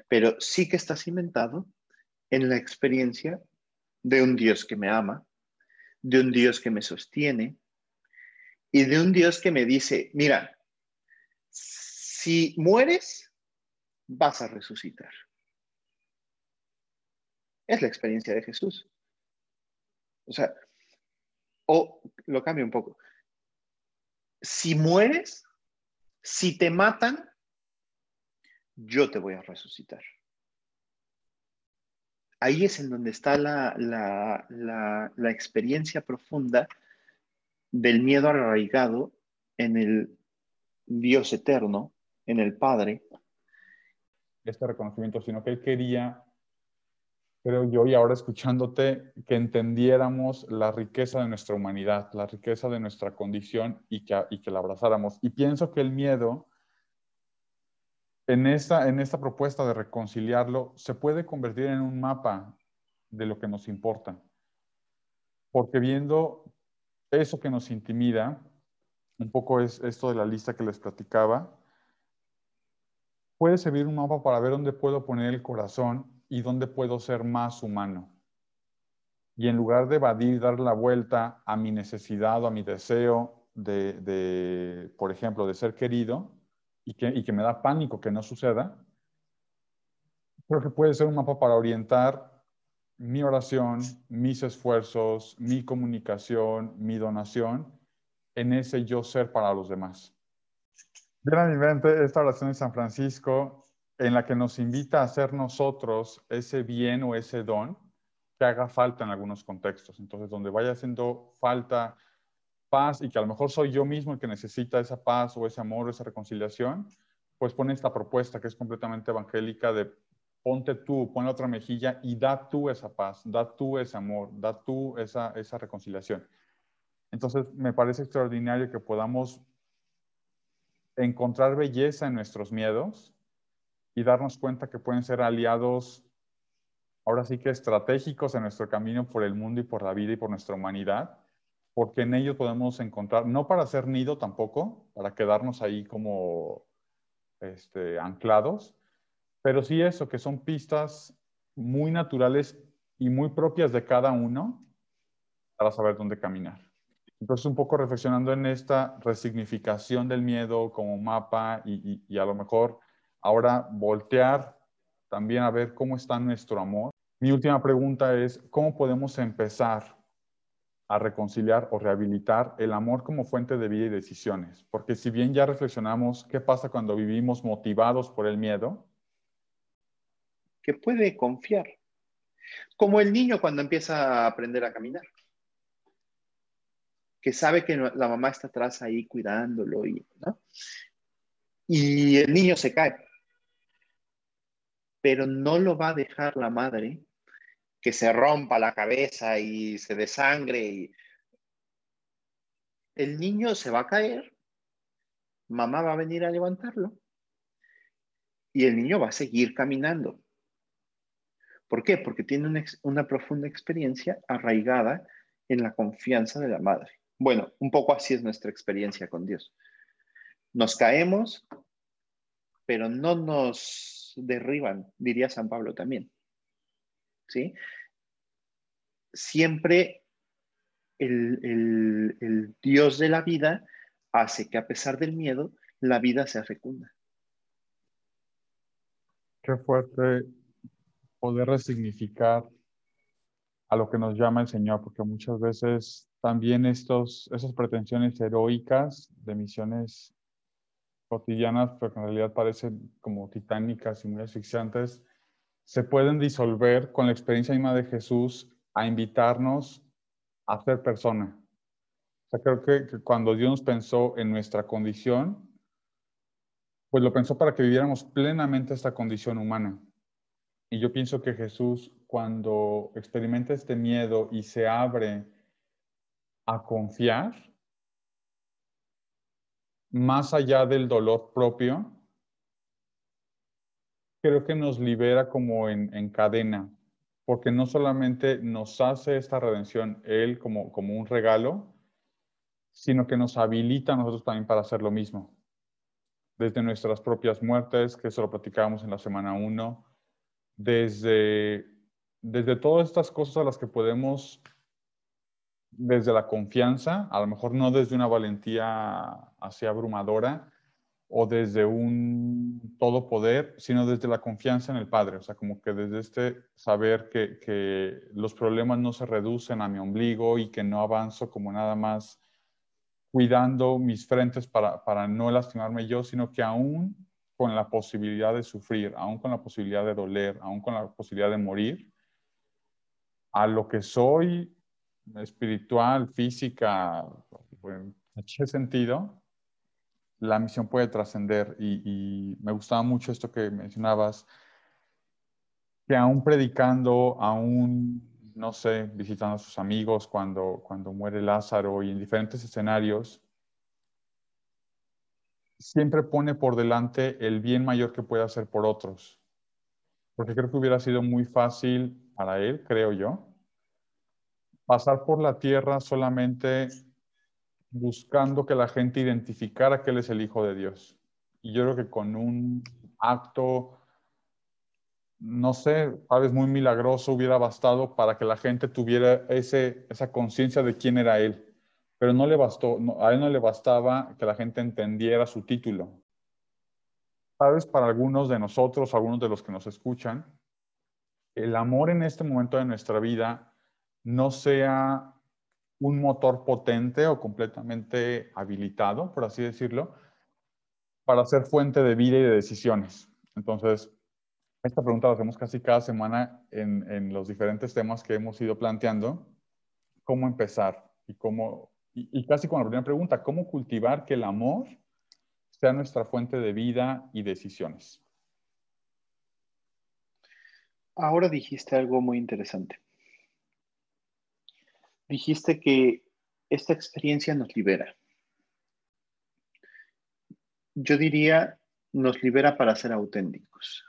pero sí que está cimentado en la experiencia de un Dios que me ama, de un Dios que me sostiene y de un Dios que me dice, mira, si mueres, vas a resucitar. Es la experiencia de Jesús. O sea, o lo cambio un poco. Si mueres, si te matan, yo te voy a resucitar. ahí es en donde está la, la, experiencia profunda del miedo arraigado en el Dios eterno, en el Padre. Este reconocimiento, sino que él quería, creo yo, y ahora escuchándote, que entendiéramos la riqueza de nuestra humanidad, la riqueza de nuestra condición y que, y que la abrazáramos. Y pienso que el miedo en esta, en esta propuesta de reconciliarlo se puede convertir en un mapa de lo que nos importa. Porque viendo eso que nos intimida, un poco es esto de la lista que les platicaba, puede servir un mapa para ver dónde puedo poner el corazón y dónde puedo ser más humano. Y en lugar de evadir, dar la vuelta a mi necesidad o a mi deseo de, por ejemplo, de ser querido, y que, me da pánico que no suceda, creo que puede ser un mapa para orientar mi oración, mis esfuerzos, mi comunicación, mi donación en ese yo ser para los demás. Viene a mi mente esta oración de San Francisco en la que nos invita a hacer nosotros ese bien o ese don que haga falta en algunos contextos. Entonces, donde vaya haciendo falta paz y que a lo mejor soy yo mismo el que necesita esa paz o ese amor o esa reconciliación, pues pone esta propuesta que es completamente evangélica de ponte tú, pon la otra mejilla y da tú esa paz, da tú ese amor, da tú esa, esa reconciliación. Entonces, me parece extraordinario que podamos encontrar belleza en nuestros miedos y darnos cuenta que pueden ser aliados, ahora sí que estratégicos en nuestro camino por el mundo y por la vida y por nuestra humanidad, porque en ellos podemos encontrar, no para hacer nido tampoco, para quedarnos ahí como este, anclados, pero sí eso, que son pistas muy naturales y muy propias de cada uno para saber dónde caminar. Entonces, un poco reflexionando en esta resignificación del miedo como mapa y, y, a lo mejor ahora voltear también a ver cómo está nuestro amor. Mi última pregunta es, ¿cómo podemos empezar a reconciliar o rehabilitar el amor como fuente de vida y decisiones. Porque si bien ya reflexionamos qué pasa cuando vivimos motivados por el miedo, que puede confiar, como el niño cuando empieza a aprender a caminar, que sabe que la mamá está atrás ahí cuidándolo y, y el niño se cae, pero no lo va a dejar la madre que se rompa la cabeza y se desangre. Y... El niño se va a caer, mamá va a venir a levantarlo y el niño va a seguir caminando. ¿Por qué? Porque tiene una, una, profunda experiencia arraigada en la confianza de la madre. Bueno, un poco así es nuestra experiencia con Dios. Nos caemos, pero no nos derriban, diría San Pablo también. ¿sí? Siempre el, Dios de la vida hace que a pesar del miedo, la vida sea fecunda. Qué fuerte poder resignificar a lo que nos llama el Señor, porque muchas veces también estos, esas pretensiones heroicas de misiones cotidianas, pero que en realidad parecen como titánicas y muy asfixiantes, se pueden disolver con la experiencia misma de Jesús a invitarnos a ser persona. O sea, creo que, cuando Dios pensó en nuestra condición, pues lo pensó para que viviéramos plenamente esta condición humana. Y yo pienso que Jesús, cuando experimenta este miedo y se abre a confiar, más allá del dolor propio, creo que nos libera como en, cadena, porque no solamente nos hace esta redención Él como, como un regalo, sino que nos habilita a nosotros también para hacer lo mismo. Desde nuestras propias muertes, que eso lo platicábamos en la semana 1, desde, desde todas estas cosas a las que podemos, desde la confianza, a lo mejor no desde una valentía así abrumadora, o desde un todo poder, sino desde la confianza en el Padre. O sea, como que desde este saber que, que, los problemas no se reducen a mi ombligo y que no avanzo como nada más cuidando mis frentes para, para no lastimarme yo, sino que aún con la posibilidad de sufrir, aún con la posibilidad de doler, aún con la posibilidad de morir, a lo que soy espiritual, física, en qué sentido, la misión puede trascender. Y, me gustaba mucho esto que mencionabas, que aún predicando, aún, no sé, visitando a sus amigos cuando, cuando muere Lázaro y en diferentes escenarios, siempre pone por delante el bien mayor que puede hacer por otros. Porque creo que hubiera sido muy fácil para él, creo yo, pasar por la tierra solamente buscando que la gente identificara que Él es el Hijo de Dios. Y yo creo que con un acto, no sé, tal vez muy milagroso hubiera bastado para que la gente tuviera ese, esa conciencia de quién era Él. Pero no le bastó, a Él no le bastaba que la gente entendiera su título. Sabes, para algunos de nosotros, algunos de los que nos escuchan, el amor en este momento de nuestra vida no sea un motor potente o completamente habilitado, por así decirlo, para ser fuente de vida y de decisiones. Entonces, esta pregunta la hacemos casi cada semana en, los diferentes temas que hemos ido planteando. ¿Cómo empezar? Y, cómo, y, casi con la primera pregunta, ¿cómo cultivar que el amor sea nuestra fuente de vida y decisiones? Ahora dijiste algo muy interesante dijiste que esta experiencia nos libera. Yo diría, nos libera para ser auténticos.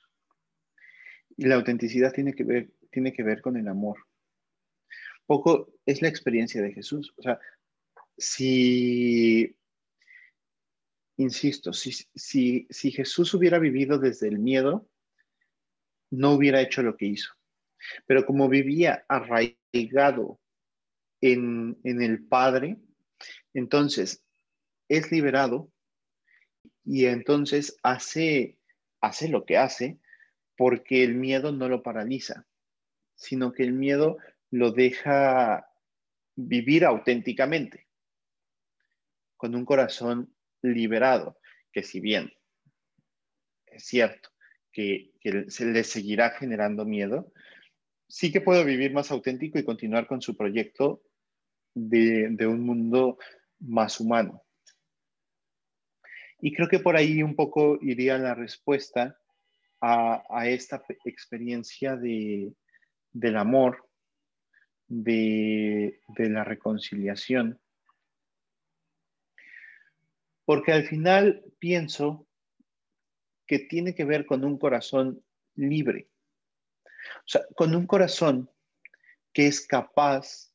Y la autenticidad tiene que ver, tiene que ver con el amor. Poco es la experiencia de Jesús. O sea, si, insisto, si, si, si Jesús hubiera vivido desde el miedo, no hubiera hecho lo que hizo. Pero como vivía arraigado en, el Padre, entonces es liberado y entonces hace, hace lo que hace porque el miedo no lo paraliza, sino que el miedo lo deja vivir auténticamente, con un corazón liberado, que si bien es cierto que, que se le seguirá generando miedo, sí que puedo vivir más auténtico y continuar con su proyecto de, un mundo más humano. Y creo que por ahí un poco iría la respuesta a, esta experiencia de, del amor, de, de, la reconciliación. Porque al final pienso que tiene que ver con un corazón libre. O sea, con un corazón que es capaz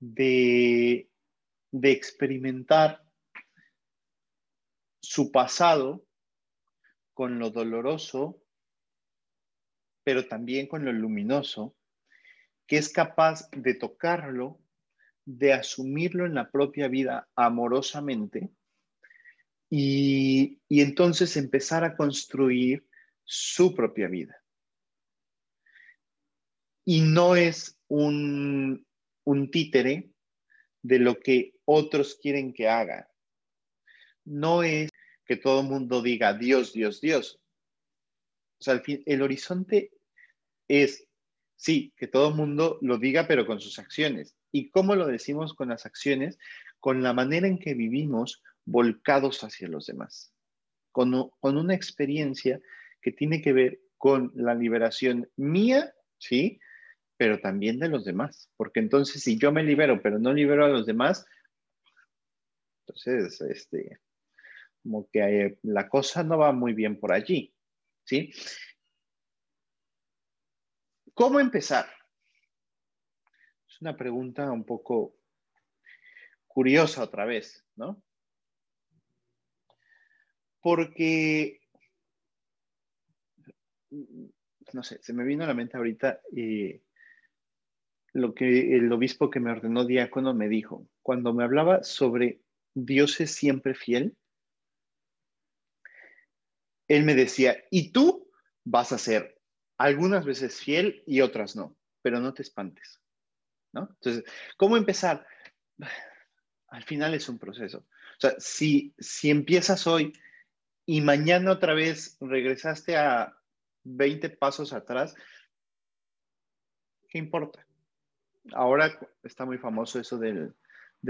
de, experimentar su pasado con lo doloroso, pero también con lo luminoso, que es capaz de tocarlo, de asumirlo en la propia vida amorosamente y, y, entonces empezar a construir su propia vida. Y no es un, un títere de lo que otros quieren que haga. No es que todo el mundo diga Dios, Dios, Dios. O sea, el horizonte es, sí, que todo el mundo lo diga, pero con sus acciones. ¿Y cómo lo decimos con las acciones? Con la manera en que vivimos volcados hacia los demás. Con, con una experiencia que tiene que ver con la liberación mía, ¿sí? Pero también de los demás. Porque entonces si yo me libero, pero no libero a los demás, entonces, este, como que eh, la cosa no va muy bien por allí. ¿Sí? ¿Cómo empezar? Es una pregunta un poco curiosa otra vez, ¿no? Porque, no sé, se me vino a la mente ahorita y lo que el obispo que me ordenó diácono me dijo. Cuando me hablaba sobre Dios es siempre fiel, él me decía, y tú vas a ser algunas veces fiel y otras no, pero no te espantes. ¿no? Entonces, ¿cómo empezar? Al final es un proceso. O sea, si, si empiezas hoy y mañana otra vez regresaste a 20 pasos atrás, ¿qué importa? Ahora está muy famoso eso del,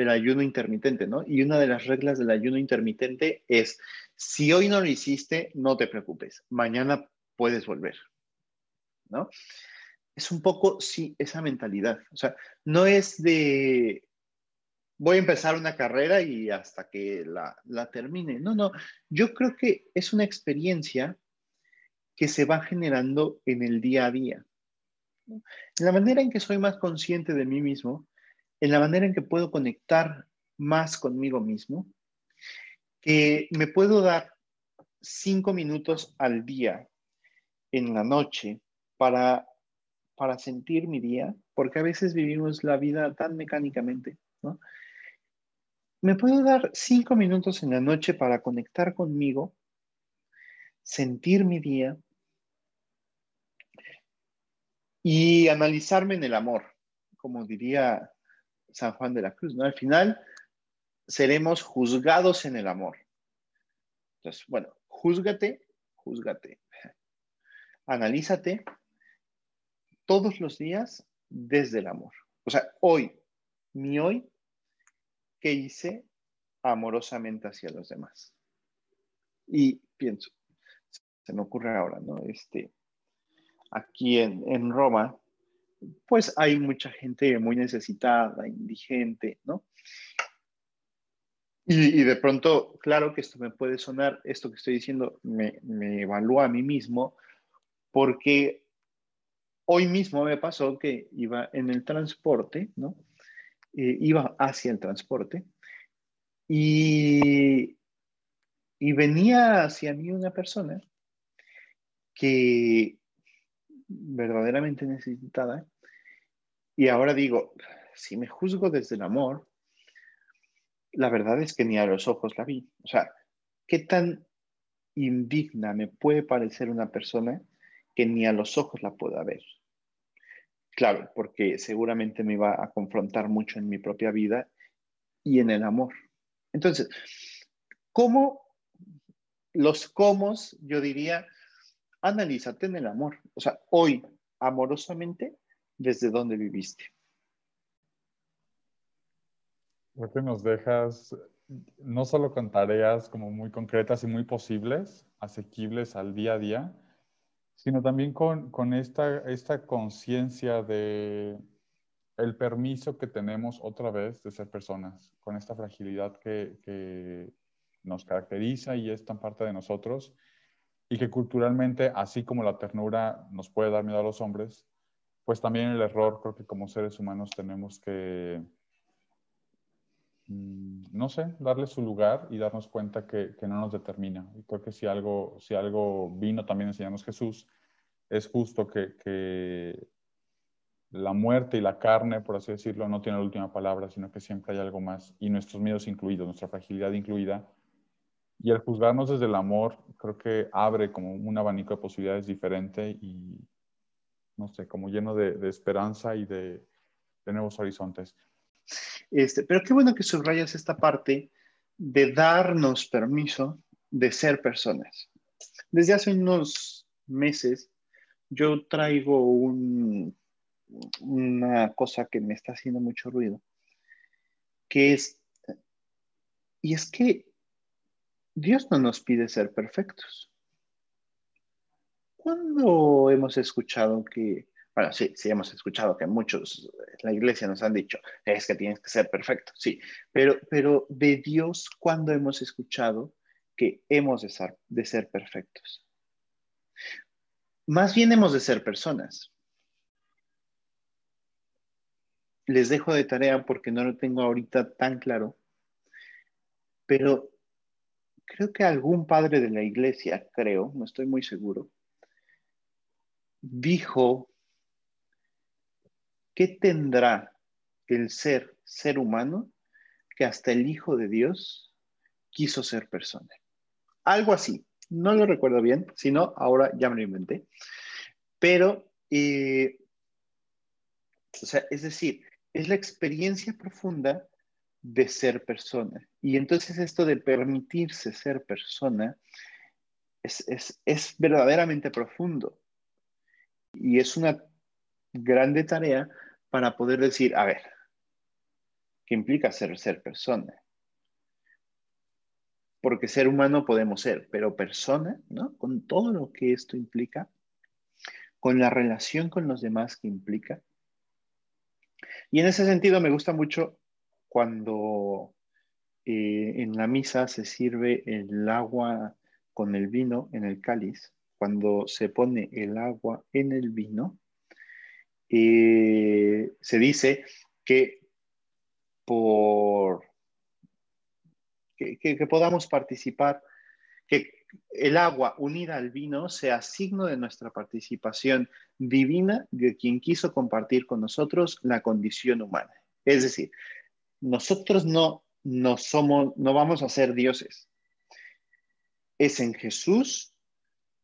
ayuno intermitente, ¿no? Y una de las reglas del ayuno intermitente es, si hoy no lo hiciste, no te preocupes, mañana puedes volver, ¿no? Es un poco, sí, esa mentalidad. O sea, no es de, voy a empezar una carrera y hasta que la termine. No, no, yo creo que es una experiencia que se va generando en el día a día. En la manera en que soy más consciente de mí mismo, en la manera en que puedo conectar más conmigo mismo, que me puedo dar cinco minutos al día en la noche para, para sentir mi día, porque a veces vivimos la vida tan mecánicamente, ¿no? Me puedo dar cinco minutos en la noche para conectar conmigo, sentir mi día y analizarme en el amor, como diría San Juan de la Cruz, ¿no? Al final seremos juzgados en el amor. Entonces, bueno, júzgate, júzgate. Analízate todos los días desde el amor. O sea, hoy, mi hoy, ¿qué hice amorosamente hacia los demás? Y pienso, se me ocurre ahora, ¿no? Este, aquí en, en Roma, pues hay mucha gente muy necesitada, indigente, ¿no? Y, de pronto, claro que esto me puede sonar, esto que estoy diciendo me, me evalúa a mí mismo, porque hoy mismo me pasó que iba en el transporte, ¿no? Eh, iba hacia el transporte y, y venía hacia mí una persona que verdaderamente necesitada. Y ahora digo, si me juzgo desde el amor, la verdad es que ni a los ojos la vi. O sea, ¿qué tan indigna me puede parecer una persona que ni a los ojos la pueda ver? Claro, porque seguramente me va a confrontar mucho en mi propia vida y en el amor. Entonces, ¿cómo los cómo, yo diría, analízate en el amor. O sea, hoy, amorosamente, desde dónde viviste. Porque nos dejas no solo con tareas como muy concretas y muy posibles, asequibles al día a día, sino también con, con esta, esta conciencia de el permiso que tenemos otra vez de ser personas, con esta fragilidad que, que nos caracteriza y es tan parte de nosotros y que culturalmente, así como la ternura nos puede dar miedo a los hombres, pues también el error creo que como seres humanos tenemos que, mm, no sé, darle su lugar y darnos cuenta que, que, no nos determina. Y creo que si algo, si algo vino también enseñarnos Jesús, es justo que, que la muerte y la carne, por así decirlo, no tiene la última palabra, sino que siempre hay algo más, y nuestros miedos incluidos, nuestra fragilidad incluida, y el juzgarnos desde el amor creo que abre como un abanico de posibilidades diferente y, no sé, como lleno de, esperanza y de, nuevos horizontes. Este, pero qué bueno que subrayas esta parte de darnos permiso de ser personas. Desde hace unos meses yo traigo un, una cosa que me está haciendo mucho ruido, que es, y es que Dios no nos pide ser perfectos. ¿Cuándo hemos escuchado que, bueno, sí, sí hemos escuchado que muchos en la iglesia nos han dicho, es que tienes que ser perfecto, sí, pero, pero de Dios, ¿cuándo hemos escuchado que hemos de ser, de ser perfectos? Más bien hemos de ser personas. Les dejo de tarea porque no lo tengo ahorita tan claro, pero creo que algún padre de la iglesia, creo, no estoy muy seguro, dijo, ¿qué tendrá el ser, ser humano, que hasta el Hijo de Dios quiso ser persona? Algo así, no lo recuerdo bien, sino ahora ya me lo inventé. Pero, eh, o sea, es decir, es la experiencia profunda de ser persona. Y entonces esto de permitirse ser persona es, verdaderamente profundo. Y es una grande tarea para poder decir, a ver, ¿qué implica ser, ser persona? Porque ser humano podemos ser, pero persona, ¿no? Con todo lo que esto implica, con la relación con los demás que implica. Y en ese sentido me gusta mucho cuando eh, en la misa se sirve el agua con el vino en el cáliz, cuando se pone el agua en el vino, eh, se dice que por que, podamos participar, que el agua unida al vino sea signo de nuestra participación divina de quien quiso compartir con nosotros la condición humana. Es decir, nosotros no, no somos, no vamos a ser dioses. Es en Jesús,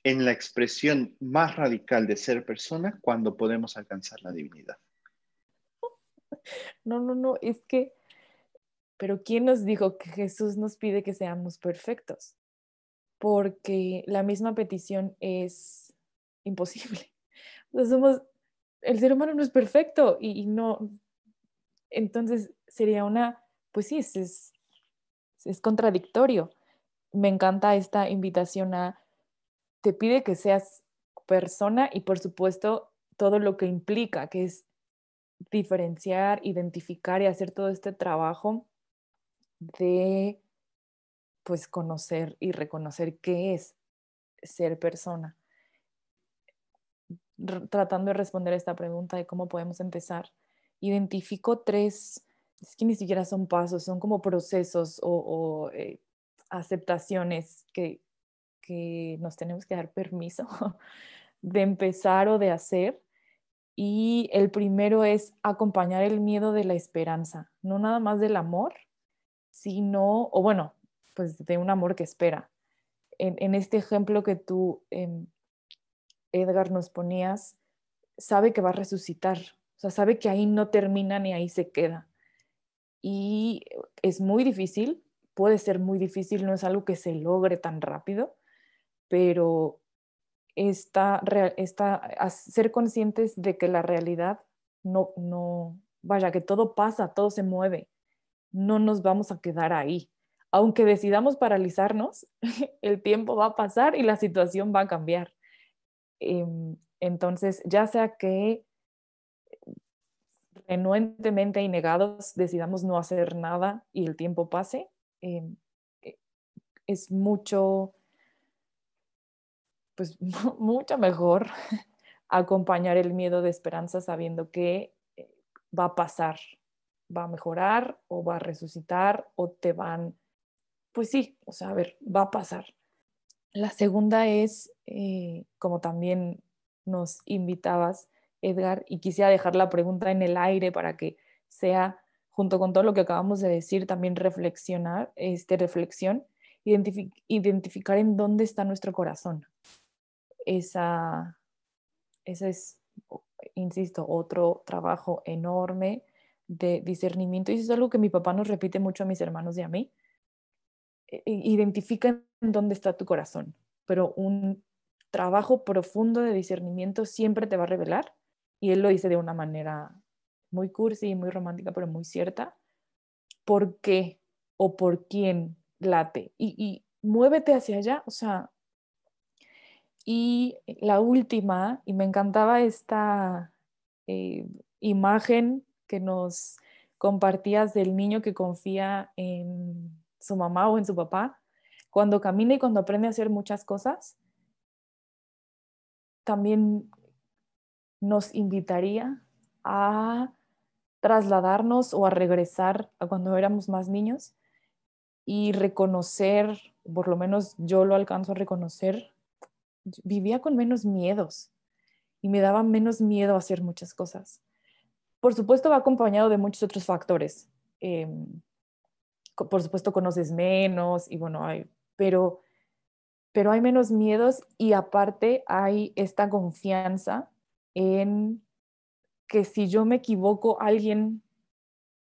en la expresión más radical de ser persona, cuando podemos alcanzar la divinidad. No, no, no, es que, pero ¿quién nos dijo que Jesús nos pide que seamos perfectos? Porque la misma petición es imposible. somos, el ser humano no es perfecto y, no, entonces sería una, pues sí, es, es, contradictorio. Me encanta esta invitación a, te pide que seas persona y por supuesto todo lo que implica, que es diferenciar, identificar y hacer todo este trabajo de pues conocer y reconocer qué es ser persona. tratando de responder esta pregunta de cómo podemos empezar, identifico tres, es que ni siquiera son pasos, son como procesos o, eh, aceptaciones que, que nos tenemos que dar permiso de empezar o de hacer y el primero es acompañar el miedo de la esperanza, no nada más del amor, sino, o bueno, pues de un amor que espera. En, este ejemplo que tú, em, Edgar, nos ponías, sabe que va a resucitar, sea, sabe que ahí no termina ni ahí se queda. Y es muy difícil, puede ser muy difícil, no es algo que se logre tan rápido, pero esta, esta, ser conscientes de que la realidad no, no, vaya, que todo pasa, todo se mueve, no nos vamos a quedar ahí. Aunque decidamos paralizarnos, el tiempo va a pasar y la situación va a cambiar. Em, entonces, ya sea que renuentemente y negados decidamos no hacer nada y el tiempo pase, em, e, es mucho pues mucho mejor acompañar el miedo de esperanza sabiendo que eh, va a pasar, va a mejorar o va a resucitar o te van, pues sí, o sea, a ver, va a pasar. La segunda es, eh, como también nos invitabas, Edgar, y quisiera dejar la pregunta en el aire para que sea, junto con todo lo que acabamos de decir, también reflexionar, este, reflexión, identificar en dónde está nuestro corazón esa, ese es, insisto, otro trabajo enorme de discernimiento y eso es algo que mi papá nos repite mucho a mis hermanos y a mí. E, identifica en dónde está tu corazón, pero un trabajo profundo de discernimiento siempre te va a revelar y él lo dice de una manera muy cursi y muy romántica, pero muy cierta. ¿Por qué o por quién late? Y, muévete hacia allá, o sea, y la última, y me encantaba esta eh, imagen que nos compartías del niño que confía en su mamá o en su papá, cuando camina y cuando aprende a hacer muchas cosas, también nos invitaría a trasladarnos o a regresar a cuando éramos más niños y reconocer, por lo menos yo lo alcanzo a reconocer, vivía con menos miedos y me daba menos miedo hacer muchas cosas. Por supuesto va acompañado de muchos otros factores. Em, por supuesto conoces menos y bueno, hay, pero, pero hay menos miedos y aparte hay esta confianza en que si yo me equivoco, alguien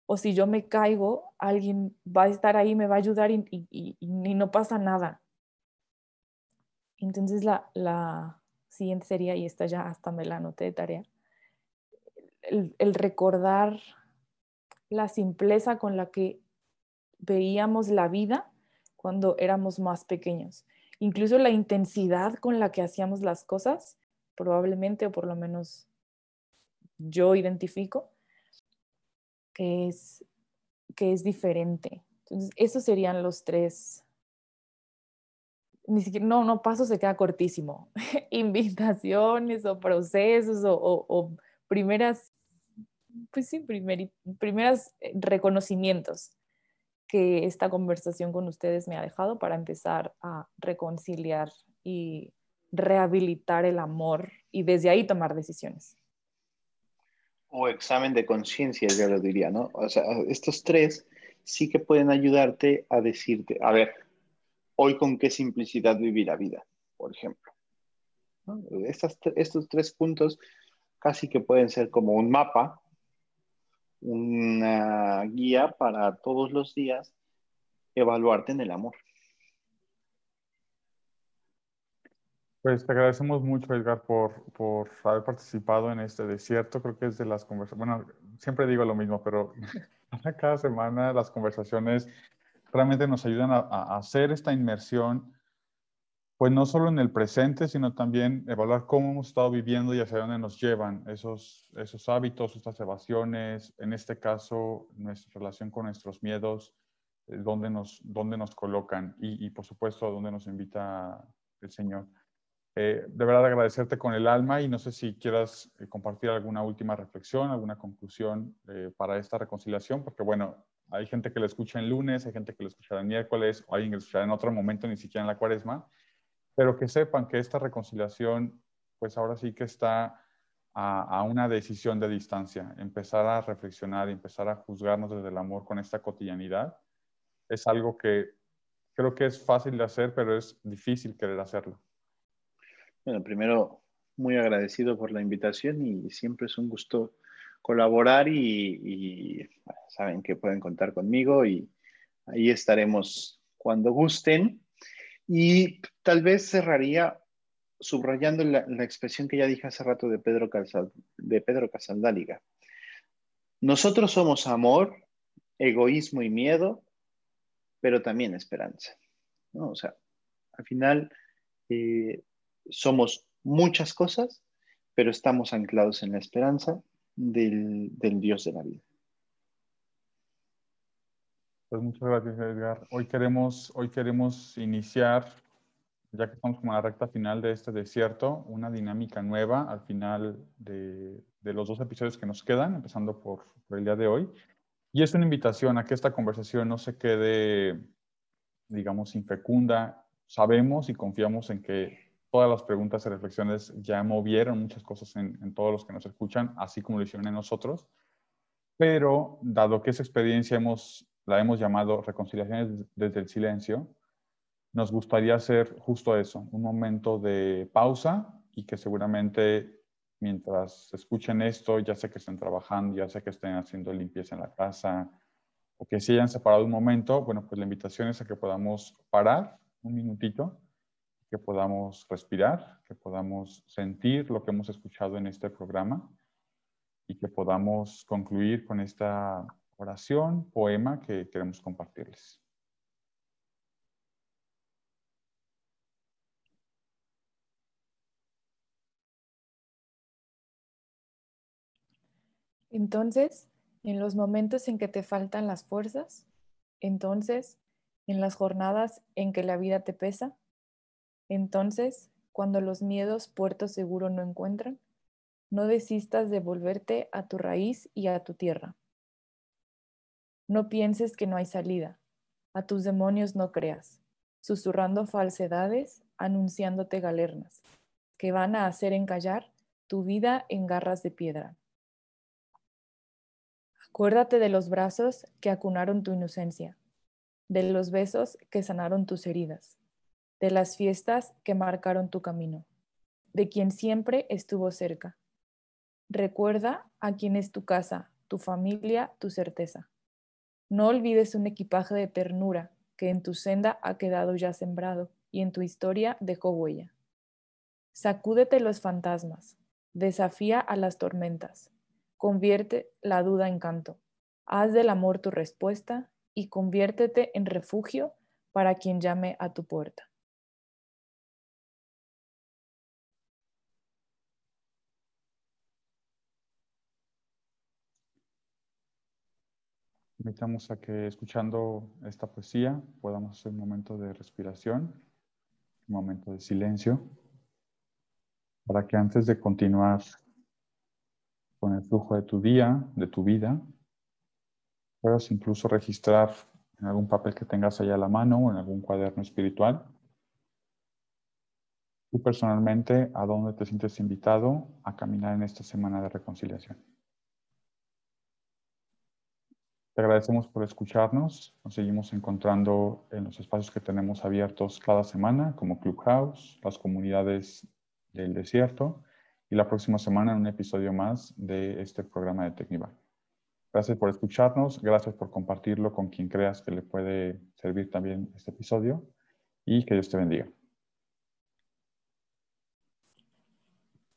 o si yo me caigo, alguien va a estar ahí, me va a ayudar y, y no pasa nada. Entonces la, siguiente sería, y esta ya hasta me la anoté de tarea, el, recordar la simpleza con la que veíamos la vida cuando éramos más pequeños. Incluso la intensidad con la que hacíamos las cosas, probablemente, o por lo menos yo identifico, que es, que es diferente. Entonces, esos serían los tres. Ni siquiera, no, no, paso se queda cortísimo. Invitaciones o procesos o, primeras, pues sí, primer, primeras eh, reconocimientos que esta conversación con ustedes me ha dejado para empezar a reconciliar y rehabilitar el amor y desde ahí tomar decisiones. O examen de conciencia, yo lo diría, ¿no? O sea, estos tres sí que pueden ayudarte a decirte, a ver, hoy con qué simplicidad vivir la vida, por ejemplo. estos tres puntos casi que pueden ser como un mapa, una guía para todos los días evaluarte en el amor. Pues te agradecemos mucho, Edgar, por, por haber participado en este desierto. Creo que es de las conversaciones, bueno, siempre digo lo mismo, pero cada semana las conversaciones realmente nos ayudan a, a hacer esta inmersión pues no solo en el presente, sino también evaluar cómo hemos estado viviendo y hacia dónde nos llevan esos, esos hábitos, estas evasiones, en este caso, nuestra relación con nuestros miedos, eh, dónde, nos, dónde nos colocan y, por supuesto, a dónde nos invita el Señor. Eh, de verdad agradecerte con el alma y no sé si quieras eh, compartir alguna última reflexión, alguna conclusión para esta reconciliación, porque bueno, hay gente que lo escucha en lunes, hay gente que lo escucha el miércoles, o alguien que lo escucha en otro momento, ni siquiera en la cuaresma pero que sepan que esta reconciliación, pues ahora sí que está a, una decisión de distancia, empezar a reflexionar empezar a juzgarnos desde el amor con esta cotidianidad, es algo que creo que es fácil de hacer, pero es difícil querer hacerlo. Bueno, primero, muy agradecido por la invitación y siempre es un gusto colaborar y, saben que pueden contar conmigo y ahí estaremos cuando gusten. Y tal vez cerraría subrayando la, expresión que ya dije hace rato de Pedro, de Pedro Casaldáliga. Nosotros somos amor, egoísmo y miedo, pero también esperanza. O sea, al final eh, somos muchas cosas, pero estamos anclados en la esperanza del, del Dios de la vida. Pues muchas gracias, Edgar. Hoy queremos, hoy queremos iniciar, ya que estamos como en la recta final de este desierto, una dinámica nueva al final de, de los dos episodios que nos quedan, empezando por, por, el día de hoy. Y es una invitación a que esta conversación no se quede, digamos, infecunda. Sabemos y confiamos en que todas las preguntas y reflexiones ya movieron muchas cosas en, en todos los que nos escuchan, así como lo hicieron en nosotros. Pero dado que esa experiencia hemos la hemos llamado reconciliaciones desde el silencio, nos gustaría hacer justo eso, un momento de pausa y que seguramente mientras escuchen esto, ya sé que estén trabajando, ya sé que estén haciendo limpieza en la casa o que se hayan separado un momento, bueno, pues la invitación es a que podamos parar un minutito, que podamos respirar, que podamos sentir lo que hemos escuchado en este programa y que podamos concluir con esta oración, poema que queremos compartirles. Entonces, en los momentos en que te faltan las fuerzas, entonces, en las jornadas en que la vida te pesa, entonces, cuando los miedos puerto seguro no encuentran, no desistas de volverte a tu raíz y a tu tierra. No pienses que no hay salida. A tus demonios no creas, susurrando falsedades, anunciándote galernas, que van a hacer encallar tu vida en garras de piedra. Acuérdate de los brazos que acunaron tu inocencia, de los besos que sanaron tus heridas, de las fiestas que marcaron tu camino, de quien siempre estuvo cerca. Recuerda a quien es tu casa, tu familia, tu certeza. No olvides un equipaje de ternura que en tu senda ha quedado ya sembrado y en tu historia dejó huella. Sacúdete los fantasmas, desafía a las tormentas, convierte la duda en canto. Haz del amor tu respuesta y conviértete en refugio para quien llame a tu puerta. Invitamos a que escuchando esta poesía podamos hacer un momento de respiración, un momento de silencio, para que antes de continuar con el flujo de tu día, de tu vida, puedas incluso registrar en algún papel que tengas allá a la mano o en algún cuaderno espiritual. Tú personalmente, ¿a dónde te sientes invitado a caminar en esta semana de reconciliación? Te agradecemos por escucharnos. Nos seguimos encontrando en los espacios que tenemos abiertos cada semana, como Clubhouse, las comunidades del desierto, y la próxima semana en un episodio más de este programa de Tecnival. Gracias por escucharnos, gracias por compartirlo con quien creas que le puede servir también este episodio y que Dios te bendiga.